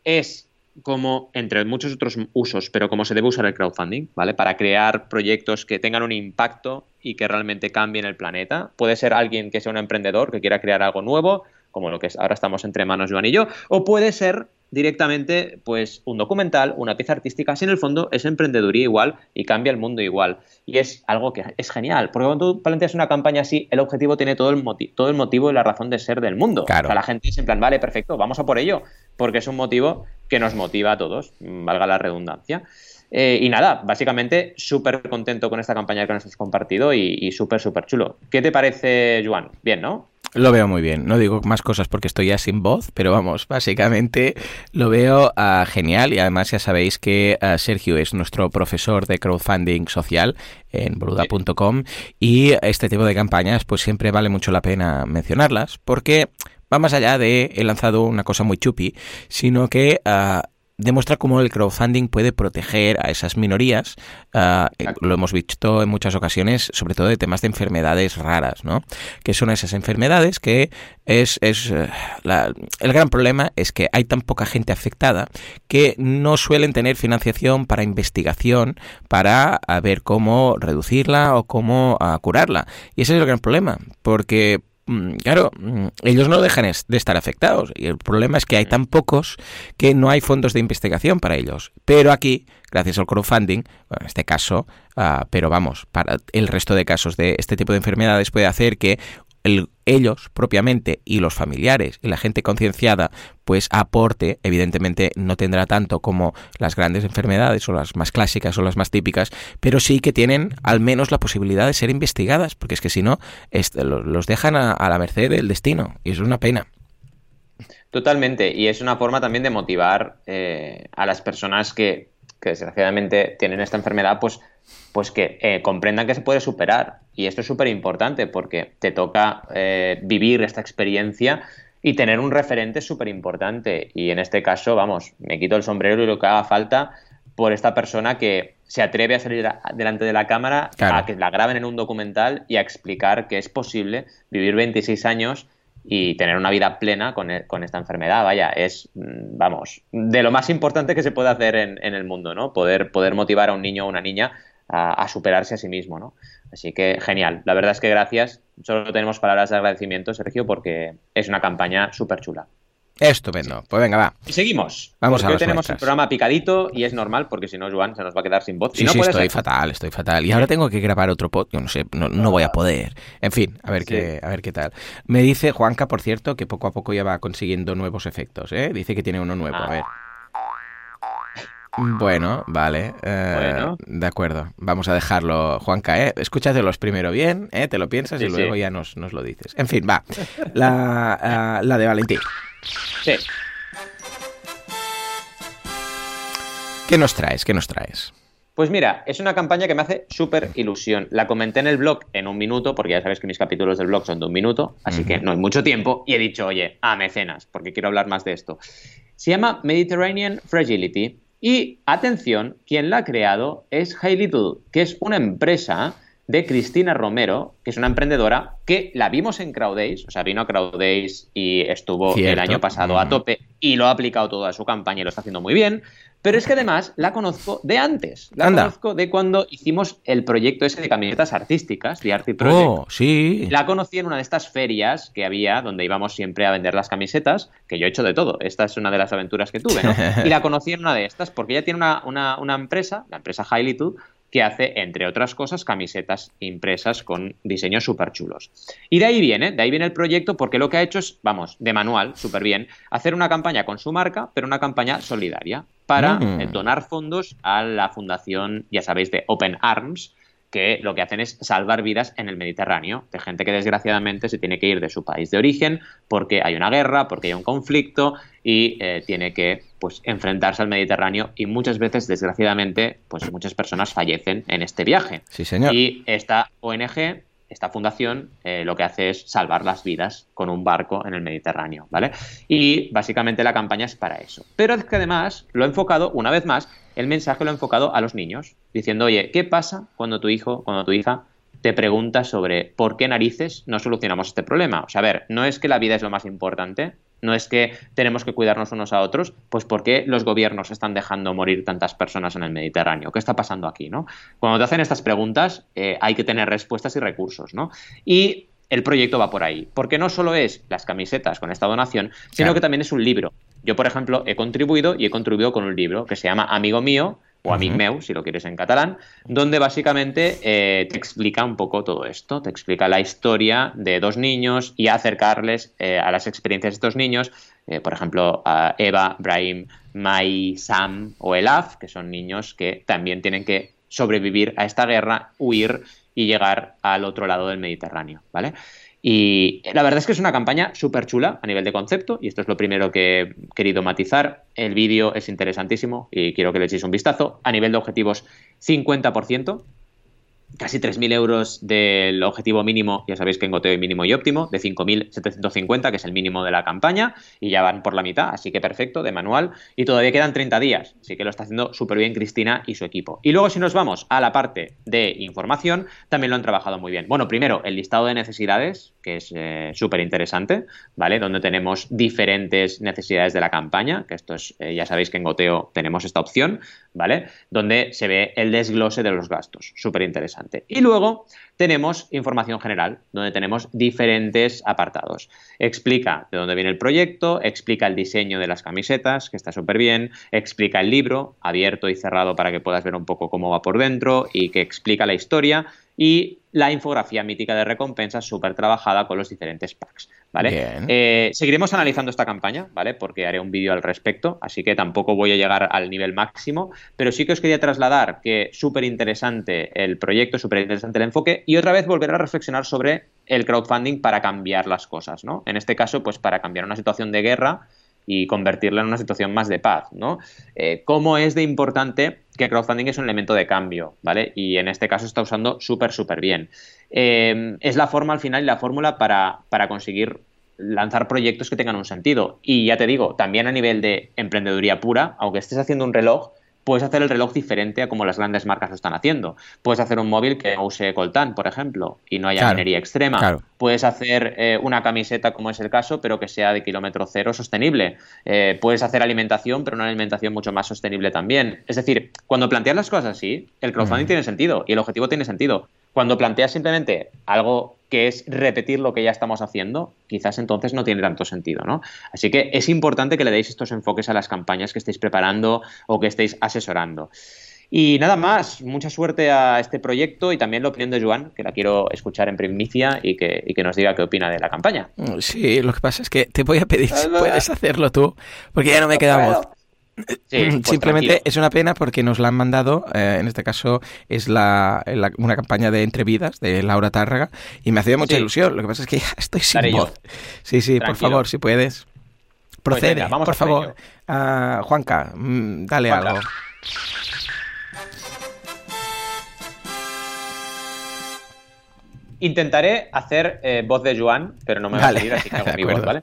es como, entre muchos otros usos, pero como se debe usar el crowdfunding, ¿vale? Para crear proyectos que tengan un impacto y que realmente cambien el planeta. Puede ser alguien que sea un emprendedor, que quiera crear algo nuevo, como lo que es, ahora estamos entre manos Joan y yo, o puede ser directamente pues un documental, una pieza artística, si en el fondo es emprendeduría igual y cambia el mundo igual. Y es algo que es genial, porque cuando tú planteas una campaña así, el objetivo tiene todo el, todo el motivo y la razón de ser del mundo. Claro. O sea, la gente es en plan, vale, perfecto, vamos a por ello, porque es un motivo que nos motiva a todos, valga la redundancia. Eh, y nada, básicamente súper contento con esta campaña que nos has compartido y, súper, súper chulo. ¿Qué te parece, Juan? Bien, ¿no? Lo veo muy bien. No digo más cosas porque estoy ya sin voz, pero vamos, básicamente lo veo uh, genial y además ya sabéis que uh, Sergio es nuestro profesor de crowdfunding social en boluda.com y este tipo de campañas pues siempre vale mucho la pena mencionarlas porque va más allá de he lanzado una cosa muy chupi, sino que uh, demuestra cómo el crowdfunding puede proteger a esas minorías. Ah, eh, lo hemos visto en muchas ocasiones, sobre todo de temas de enfermedades raras, ¿no? Que son esas enfermedades que es, es eh, el gran problema es que hay tan poca gente afectada que no suelen tener financiación para investigación para ver cómo reducirla o cómo ah, curarla. Y ese es el gran problema, porque claro, mm, ellos no dejan de estar afectados y el problema es que hay tan pocos que no hay fondos de investigación para ellos. Pero aquí, gracias al crowdfunding, bueno, en este caso, ah, pero vamos, para el resto de casos de este tipo de enfermedades puede hacer que ellos propiamente y los familiares y la gente concienciada pues aporte, evidentemente no tendrá tanto como las grandes enfermedades o las más clásicas o las más típicas, pero sí que tienen al menos la posibilidad de ser investigadas, porque es que si no los dejan a, la merced del destino y es una pena. Totalmente, y es una forma también de motivar eh, a las personas que, que desgraciadamente tienen esta enfermedad, pues pues que eh, comprendan que se puede superar. Y esto es súper importante porque te toca eh, vivir esta experiencia y tener un referente súper importante. Y en este caso, vamos, me quito el sombrero y lo que haga falta por esta persona que se atreve a salir delante de la cámara, a que la graben en un documental y a explicar que es posible vivir 26 años y tener una vida plena con, e, con, esta enfermedad. Vaya, es, mm, vamos, de lo más importante que se puede hacer en, en el mundo, ¿no? Poder, poder motivar a un niño o una niña a, superarse a sí mismo, ¿no? Así que genial. La verdad es que gracias. Solo tenemos palabras de agradecimiento, Sergio, porque es una campaña súper chula. Estupendo. Pues venga, va. Y seguimos. Vamos a Hoy tenemos el programa picadito y es normal porque si no, Juan se nos va a quedar sin voz. Sí, sí, estoy fatal, estoy fatal. Y ahora tengo que grabar otro podcast. No sé, no, voy a poder. En fin, a ver, qué, a ver qué tal. Me dice Juanca, por cierto, que poco a poco ya va consiguiendo nuevos efectos. ¿eh? Dice que tiene uno nuevo. A ver. Bueno, vale. Eh, de acuerdo. Vamos a dejarlo, Juanca, ¿eh? Escúchatelos primero bien, ¿eh? Te lo piensas y luego ya nos, lo dices. En fin, va. La, eh, la de Valentín. Sí. ¿Qué nos traes? ¿Qué nos traes? Pues mira, es una campaña que me hace súper ilusión. La comenté en el blog en un minuto, porque ya sabes que mis capítulos del blog son de un minuto, así que no hay mucho tiempo. Y he dicho, oye, a mecenas, porque quiero hablar más de esto. Se llama Mediterranean Fragility y atención, quien la ha creado es Hey Little, que es una empresa de Cristina Romero, que es una emprendedora que la vimos en Crowdays, o sea, vino a Crowdays y estuvo el año pasado a tope y lo ha aplicado todo a su campaña y lo está haciendo muy bien. Pero es que además la conozco de antes. La conozco de cuando hicimos el proyecto ese de camisetas artísticas, de Art Project. Oh, sí. La conocí en una de estas ferias que había, donde íbamos siempre a vender las camisetas, que yo he hecho de todo. Esta es una de las aventuras que tuve, ¿no? [LAUGHS] Y la conocí en una de estas, porque ella tiene una, una empresa, la empresa Highlighted, que hace, entre otras cosas, camisetas impresas con diseños súper chulos. Y de ahí viene, de ahí viene el proyecto, porque lo que ha hecho es, vamos, de manual, súper bien, hacer una campaña con su marca, pero una campaña solidaria, para mm. donar fondos a la fundación, ya sabéis, de Open Arms, que lo que hacen es salvar vidas en el Mediterráneo, de gente que desgraciadamente se tiene que ir de su país de origen porque hay una guerra, porque hay un conflicto y eh, tiene que pues, enfrentarse al Mediterráneo y muchas veces, desgraciadamente, pues muchas personas fallecen en este viaje. Sí, señor. Y esta ONG esta fundación eh, lo que hace es salvar las vidas con un barco en el Mediterráneo, ¿vale? Y básicamente la campaña es para eso. Pero es que además lo he enfocado, una vez más, el mensaje lo he enfocado a los niños, diciendo, oye, ¿qué pasa cuando tu hijo, cuando tu hija te pregunta sobre por qué narices no solucionamos este problema? O sea, a ver, no es que la vida es lo más importante, no es que tenemos que cuidarnos unos a otros, pues ¿por qué los gobiernos están dejando morir tantas personas en el Mediterráneo? ¿Qué está pasando aquí? ¿no? Cuando te hacen estas preguntas eh, hay que tener respuestas y recursos. ¿no? Y el proyecto va por ahí, porque no solo es las camisetas con esta donación, sino que también es un libro. Yo, por ejemplo, he contribuido y he contribuido con un libro que se llama Amigo Mío, o Amic meu, si lo quieres en catalán, donde básicamente eh, te explica un poco todo esto, te explica la historia de dos niños y acercarles eh, a las experiencias de estos niños, eh, por ejemplo, a Eva, Brahim, Mai, Sam o Elaf, que son niños que también tienen que sobrevivir a esta guerra, huir y llegar al otro lado del Mediterráneo, ¿vale? Y la verdad es que es una campaña súper chula a nivel de concepto, y esto es lo primero que he querido matizar. El vídeo es interesantísimo y quiero que le echéis un vistazo. A nivel de objetivos, 50%. Casi 3.000 euros del objetivo mínimo, ya sabéis que en goteo hay mínimo y óptimo, de 5.750, que es el mínimo de la campaña, y ya van por la mitad, así que perfecto, de manual, y todavía quedan 30 días, así que lo está haciendo súper bien Cristina y su equipo. Y luego si nos vamos a la parte de información, también lo han trabajado muy bien. Bueno, primero, el listado de necesidades, que es eh, súper interesante, ¿vale? Donde tenemos diferentes necesidades de la campaña, que esto es, eh, ya sabéis que en goteo tenemos esta opción, ¿vale? Donde se ve el desglose de los gastos, súper interesante. Y luego tenemos información general, donde tenemos diferentes apartados. Explica de dónde viene el proyecto, explica el diseño de las camisetas, que está súper bien, explica el libro, abierto y cerrado para que puedas ver un poco cómo va por dentro y que explica la historia y la infografía mítica de recompensas súper trabajada con los diferentes packs. ¿vale? Eh, seguiremos analizando esta campaña, ¿vale? Porque haré un vídeo al respecto, así que tampoco voy a llegar al nivel máximo, pero sí que os quería trasladar que súper interesante el proyecto, súper interesante el enfoque y otra vez volver a reflexionar sobre el crowdfunding para cambiar las cosas, ¿no? En este caso, pues para cambiar una situación de guerra y convertirla en una situación más de paz, ¿no? Eh, ¿Cómo es de importante que crowdfunding es un elemento de cambio, ¿vale? Y en este caso está usando súper, súper bien. Eh, es la forma al final y la fórmula para, para conseguir lanzar proyectos que tengan un sentido. Y ya te digo, también a nivel de emprendeduría pura, aunque estés haciendo un reloj, puedes hacer el reloj diferente a como las grandes marcas lo están haciendo. Puedes hacer un móvil que use coltán, por ejemplo, y no haya minería extrema. Puedes hacer eh, una camiseta, como es el caso, pero que sea de kilómetro cero sostenible. Eh, puedes hacer alimentación, pero una alimentación mucho más sostenible también. Es decir, cuando planteas las cosas así, el crowdfunding tiene sentido y el objetivo tiene sentido. Cuando planteas simplemente algo que es repetir lo que ya estamos haciendo, quizás entonces no tiene tanto sentido, ¿no? Así que es importante que le deis estos enfoques a las campañas que estéis preparando o que estéis asesorando. Y nada más, mucha suerte a este proyecto y también la opinión de Joan, que la quiero escuchar en primicia y que, y que nos diga qué opina de la campaña. Sí, lo que pasa es que te voy a pedir si puedes hacerlo tú, porque ya no me queda voz. Pues [CLEARS THROAT] Simplemente es una pena porque nos la han mandado, eh, en este caso es la, una campaña de entrevidas de Laura Tárraga y me hacía mucha ilusión. Lo que pasa es que ya [LAUGHS] estoy sin voz. Sí, sí, por favor, si puedes. Pues Procede, vamos por favor. Uh, Juanca, mm, dale algo. Intentaré hacer eh, voz de Joan, pero no me va a salir, así que [LAUGHS] hago mi voz, ¿vale?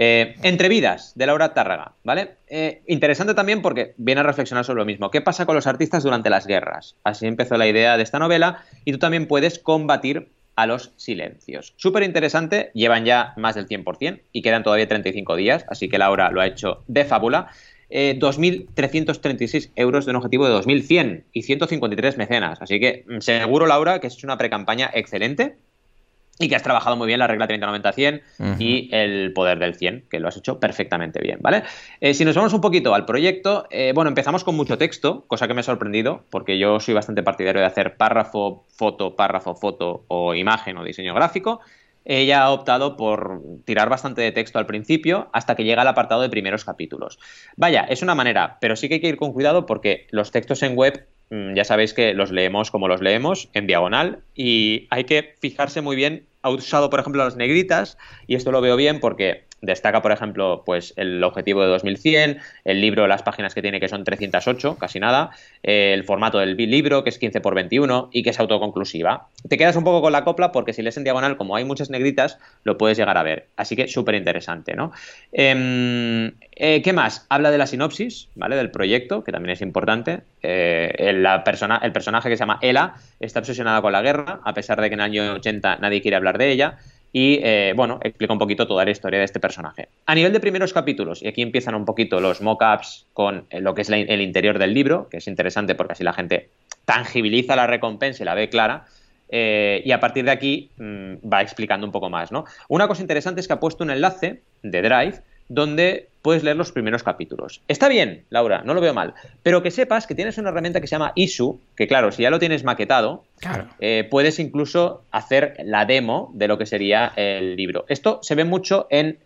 Eh, entre vidas, de Laura Tárraga, ¿vale? Eh, interesante también porque viene a reflexionar sobre lo mismo. ¿Qué pasa con los artistas durante las guerras? Así empezó la idea de esta novela y tú también puedes combatir a los silencios. Súper interesante, llevan ya más del 100% y quedan todavía 35 días, así que Laura lo ha hecho de fábula. 2.336 eh, euros de un objetivo de 2.100 y 153 mecenas. Así que mm, seguro, Laura, que es una pre-campaña excelente y que has trabajado muy bien la regla 30-90-100 y el poder del 100, que lo has hecho perfectamente bien, ¿vale? Eh, si nos vamos un poquito al proyecto, eh, bueno, empezamos con mucho texto, cosa que me ha sorprendido, porque yo soy bastante partidario de hacer párrafo, foto, párrafo, foto o imagen o diseño gráfico. Ella ha optado por tirar bastante de texto al principio hasta que llega al apartado de primeros capítulos. Vaya, es una manera, pero sí que hay que ir con cuidado porque los textos en web ya sabéis que los leemos como los leemos, en diagonal, y hay que fijarse muy bien ha usado, por ejemplo, las negritas, y esto lo veo bien porque destaca, por ejemplo, pues el objetivo de 2100, el libro, las páginas que tiene que son 308, casi nada, el formato del libro que es 15 por 21 y que es autoconclusiva. Te quedas un poco con la copla porque si lees en diagonal, como hay muchas negritas, lo puedes llegar a ver. Así que súper interesante, ¿no? Em, eh, ¿Qué más? Habla de la sinopsis, ¿vale? Del proyecto, que también es importante. Eh, la persona, el personaje que se llama Ela está obsesionada con la guerra, a pesar de que en el año 80 nadie quiere hablar de ella y eh, bueno, explica un poquito toda la historia de este personaje. A nivel de primeros capítulos, y aquí empiezan un poquito los mock-ups con eh, lo que es el interior del libro, que es interesante porque así la gente tangibiliza la recompensa y la ve clara. Eh, y a partir de aquí mm, va explicando un poco más, ¿no? Una cosa interesante es que ha puesto un enlace de Drive donde puedes leer los primeros capítulos. Está bien, Laura, no lo veo mal, pero que sepas que tienes una herramienta que se llama Isu, que claro, si ya lo tienes maquetado, eh, puedes incluso hacer la demo de lo que sería el libro. Esto se ve mucho en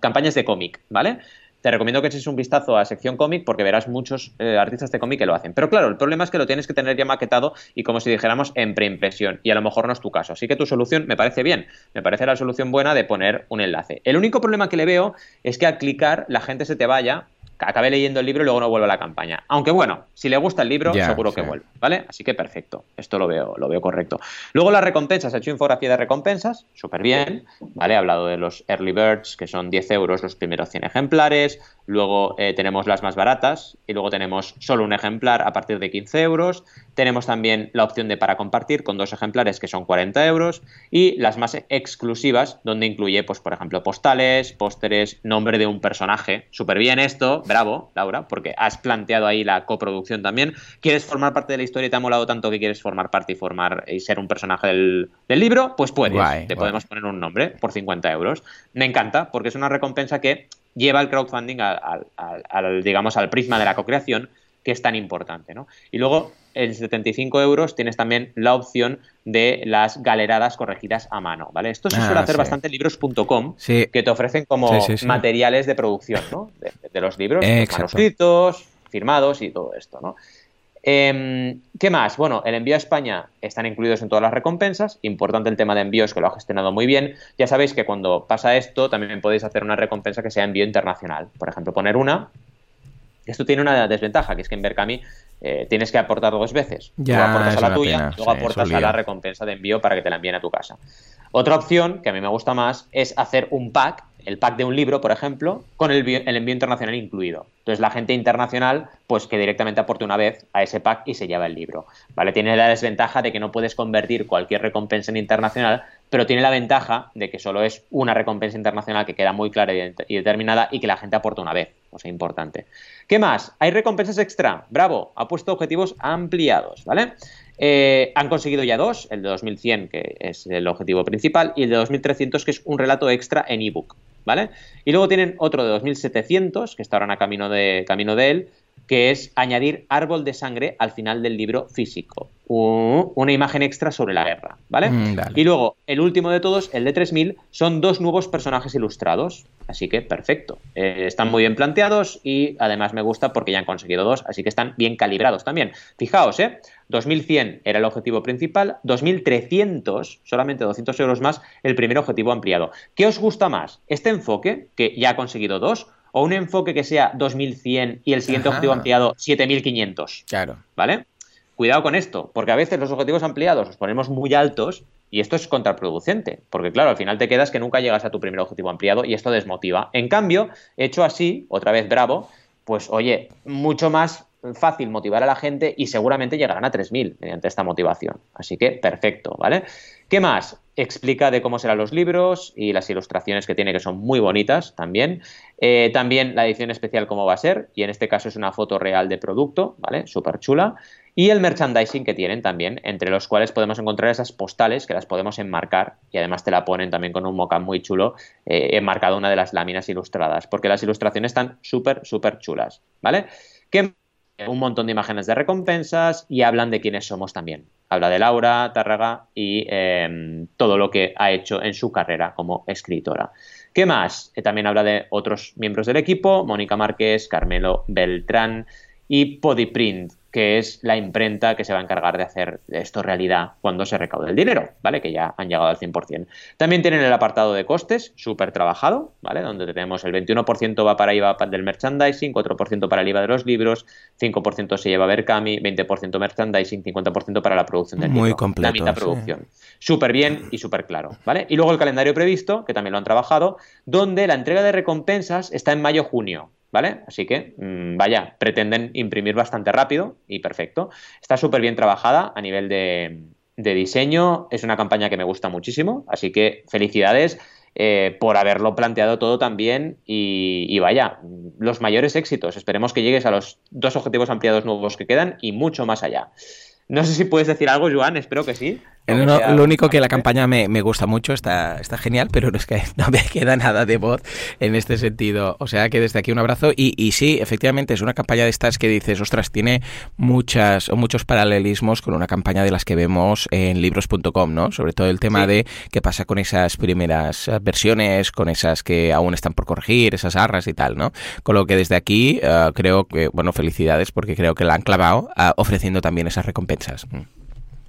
campañas de cómic, ¿vale? Te recomiendo que eches un vistazo a sección cómic porque verás muchos eh, artistas de cómic que lo hacen. Pero claro, el problema es que lo tienes que tener ya maquetado y como si dijéramos en preimpresión y a lo mejor no es tu caso. Así que tu solución me parece bien, me parece la solución buena de poner un enlace. El único problema que le veo es que al clicar la gente se te vaya acabe leyendo el libro y luego no vuelvo a la campaña. Aunque bueno, si le gusta el libro, seguro que vuelve, ¿vale? Así que perfecto, esto lo veo, lo veo correcto. Luego las recompensas, he hecho infografía de recompensas, súper bien, ¿vale? He hablado de los early birds, que son 10 euros los primeros 100 ejemplares, luego eh, tenemos las más baratas y luego tenemos solo un ejemplar a partir de 15 euros, tenemos también la opción de para compartir con dos ejemplares que son 40 euros y las más exclusivas donde incluye, pues por ejemplo, postales, pósteres, nombre de un personaje, súper bien esto, bravo, Laura, porque has planteado ahí la coproducción también. ¿Quieres formar parte de la historia y te ha molado tanto que quieres formar parte y formar y ser un personaje del, libro? Pues puedes. te podemos poner un nombre por 50 euros. Me encanta, porque es una recompensa que lleva el crowdfunding al, digamos, al prisma de la co-creación que es tan importante. ¿no? Y luego, en 75 euros tienes también la opción de las galeradas corregidas a mano. ¿vale? Esto se suele ah, hacer bastante en libros.com, que te ofrecen como materiales de producción ¿no? de, los libros, manuscritos, firmados y todo esto. ¿no? Em, ¿Qué más? Bueno, el envío a España están incluidos en todas las recompensas. Importante el tema de envíos que lo ha gestionado muy bien. Ya sabéis que cuando pasa esto también podéis hacer una recompensa que sea envío internacional. Por ejemplo, poner una esto tiene una desventaja, que es que en Berkami eh, tienes que aportar dos veces. Ya, aportas a la tuya, luego aportas a la recompensa de envío para que te la envíen a tu casa. Otra opción, que a mí me gusta más, es hacer un pack el pack de un libro, por ejemplo, con el, envío internacional incluido. Entonces la gente internacional, pues que directamente aporte una vez a ese pack y se lleva el libro. ¿Vale? Tiene la desventaja de que no puedes convertir cualquier recompensa en internacional, pero tiene la ventaja de que solo es una recompensa internacional que queda muy clara y determinada y que la gente aporta una vez. O sea, importante. ¿Qué más? Hay recompensas extra. Bravo, ha puesto objetivos ampliados, ¿vale? Eh, han conseguido ya dos, el de 2100, que es el objetivo principal, y el de 2300, que es un relato extra en ebook. ¿Vale? Y luego tienen otro de 2700, que está ahora a camino de, camino de él, que es añadir árbol de sangre al final del libro físico. una imagen extra sobre la guerra, ¿vale? Mm, y luego, el último de todos, el de 3000, son dos nuevos personajes ilustrados. Así que perfecto. Eh, están muy bien planteados y además me gusta porque ya han conseguido dos, así que están bien calibrados también. Fijaos, ¿eh? 2100 era el objetivo principal, 2300, solamente 200 euros más, el primer objetivo ampliado. ¿Qué os gusta más? ¿Este enfoque, que ya ha conseguido dos? ¿O un enfoque que sea 2100 y el siguiente objetivo ampliado 7500? Claro. ¿Vale? Cuidado con esto, porque a veces los objetivos ampliados los ponemos muy altos y esto es contraproducente, porque claro, al final te quedas que nunca llegas a tu primer objetivo ampliado y esto desmotiva. En cambio, hecho así, otra vez bravo, pues oye, mucho más fácil motivar a la gente y seguramente llegarán a 3.000 mediante esta motivación. Así que perfecto, ¿vale? ¿Qué más? Explica de cómo serán los libros y las ilustraciones que tiene, que son muy bonitas también. Eh, también la edición especial cómo va a ser, y en este caso es una foto real de producto, ¿vale? Súper chula. Y el merchandising que tienen también, entre los cuales podemos encontrar esas postales que las podemos enmarcar y además te la ponen también con un mockup muy chulo, eh, enmarcado una de las láminas ilustradas, porque las ilustraciones están súper, súper chulas, ¿vale? ¿Qué un montón de imágenes de recompensas y hablan de quiénes somos también. Habla de Laura Tárraga y em, todo lo que ha hecho en su carrera como escritora. ¿Qué más? Eh, también habla de otros miembros del equipo, Mónica Márquez, Carmelo Beltrán y Podiprint, que es la imprenta que se va a encargar de hacer esto realidad cuando se recaude el dinero, ¿vale? Que ya han llegado al 100%. También tienen el apartado de costes, súper trabajado, ¿vale? Donde tenemos el 21% va para IVA del merchandising, 4% para el IVA de los libros, 5% se lleva Berkami, 20% merchandising, 50% para la producción del Muy libro. completo. La mitad producción. Súper bien y súper claro, ¿vale? Y luego el calendario previsto, que también lo han trabajado, donde la entrega de recompensas está en mayo-junio, ¿vale? Así que, mm, vaya, pretenden imprimir bastante rápido y perfecto. Está súper bien trabajada a nivel de, diseño, es una campaña que me gusta muchísimo, así que felicidades. Eh, por haberlo planteado todo también y, y, vaya, los mayores éxitos. Esperemos que llegues a los dos objetivos ampliados nuevos que quedan y mucho más allá. No sé si puedes decir algo, Joan, espero que sí. Lo único que la campaña me, gusta mucho, está, está genial, pero no es que [LAUGHS] no me queda nada de voz en este sentido. O sea que desde aquí un abrazo. Y, y sí, efectivamente, es una campaña de estas que dices, ostras, tiene muchas o muchos paralelismos con una campaña de las que vemos en libros.com, ¿no? Sobre todo el tema de qué pasa con esas primeras versiones, con esas que aún están por corregir, esas arras y tal, ¿no? Con lo que desde aquí eh, creo que, bueno, felicidades porque creo que la han clavado eh, ofreciendo también esas recompensas.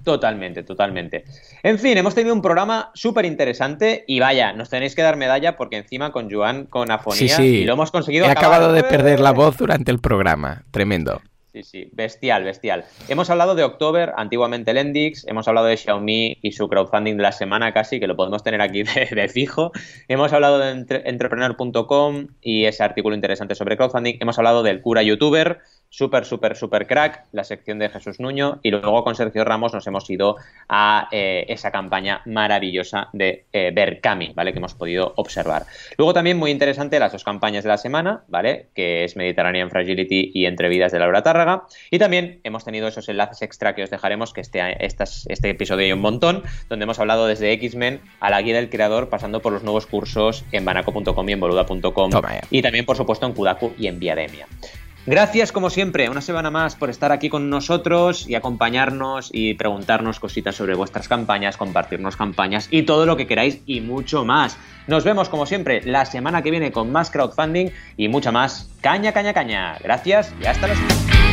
Totalmente, totalmente. En fin, hemos tenido un programa súper interesante y vaya, nos tenéis que dar medalla porque encima con Joan, con afonía, y lo hemos conseguido. He acabado de perder la voz durante el programa. Tremendo. Sí, sí, bestial, bestial. Hemos hablado de October, antiguamente Lendix, hemos hablado de Xiaomi y su crowdfunding de la semana casi, que lo podemos tener aquí de, fijo. Hemos hablado de entrepreneur.com y ese artículo interesante sobre crowdfunding. Hemos hablado del cura youtuber, súper, súper, súper crack, la sección de Jesús Nuño, y luego con Sergio Ramos nos hemos ido a eh, esa campaña maravillosa de eh, Berkami, ¿vale? Que hemos podido observar. Luego también muy interesante las dos campañas de la semana, ¿vale? Que es Mediterranean Fragility y Entre Vidas de Laura Tárraga. Y también hemos tenido esos enlaces extra que os dejaremos, que este, este episodio hay un montón, donde hemos hablado desde X-Men a la guía del creador, pasando por los nuevos cursos en banaco.com y en boluda.com. Y también, por supuesto, en Kudaku y en Viademia. Gracias, como siempre, una semana más por estar aquí con nosotros y acompañarnos y preguntarnos cositas sobre vuestras campañas, compartirnos campañas y todo lo que queráis y mucho más. Nos vemos, como siempre, la semana que viene con más crowdfunding y mucha más caña, caña, caña. Gracias y hasta la próxima.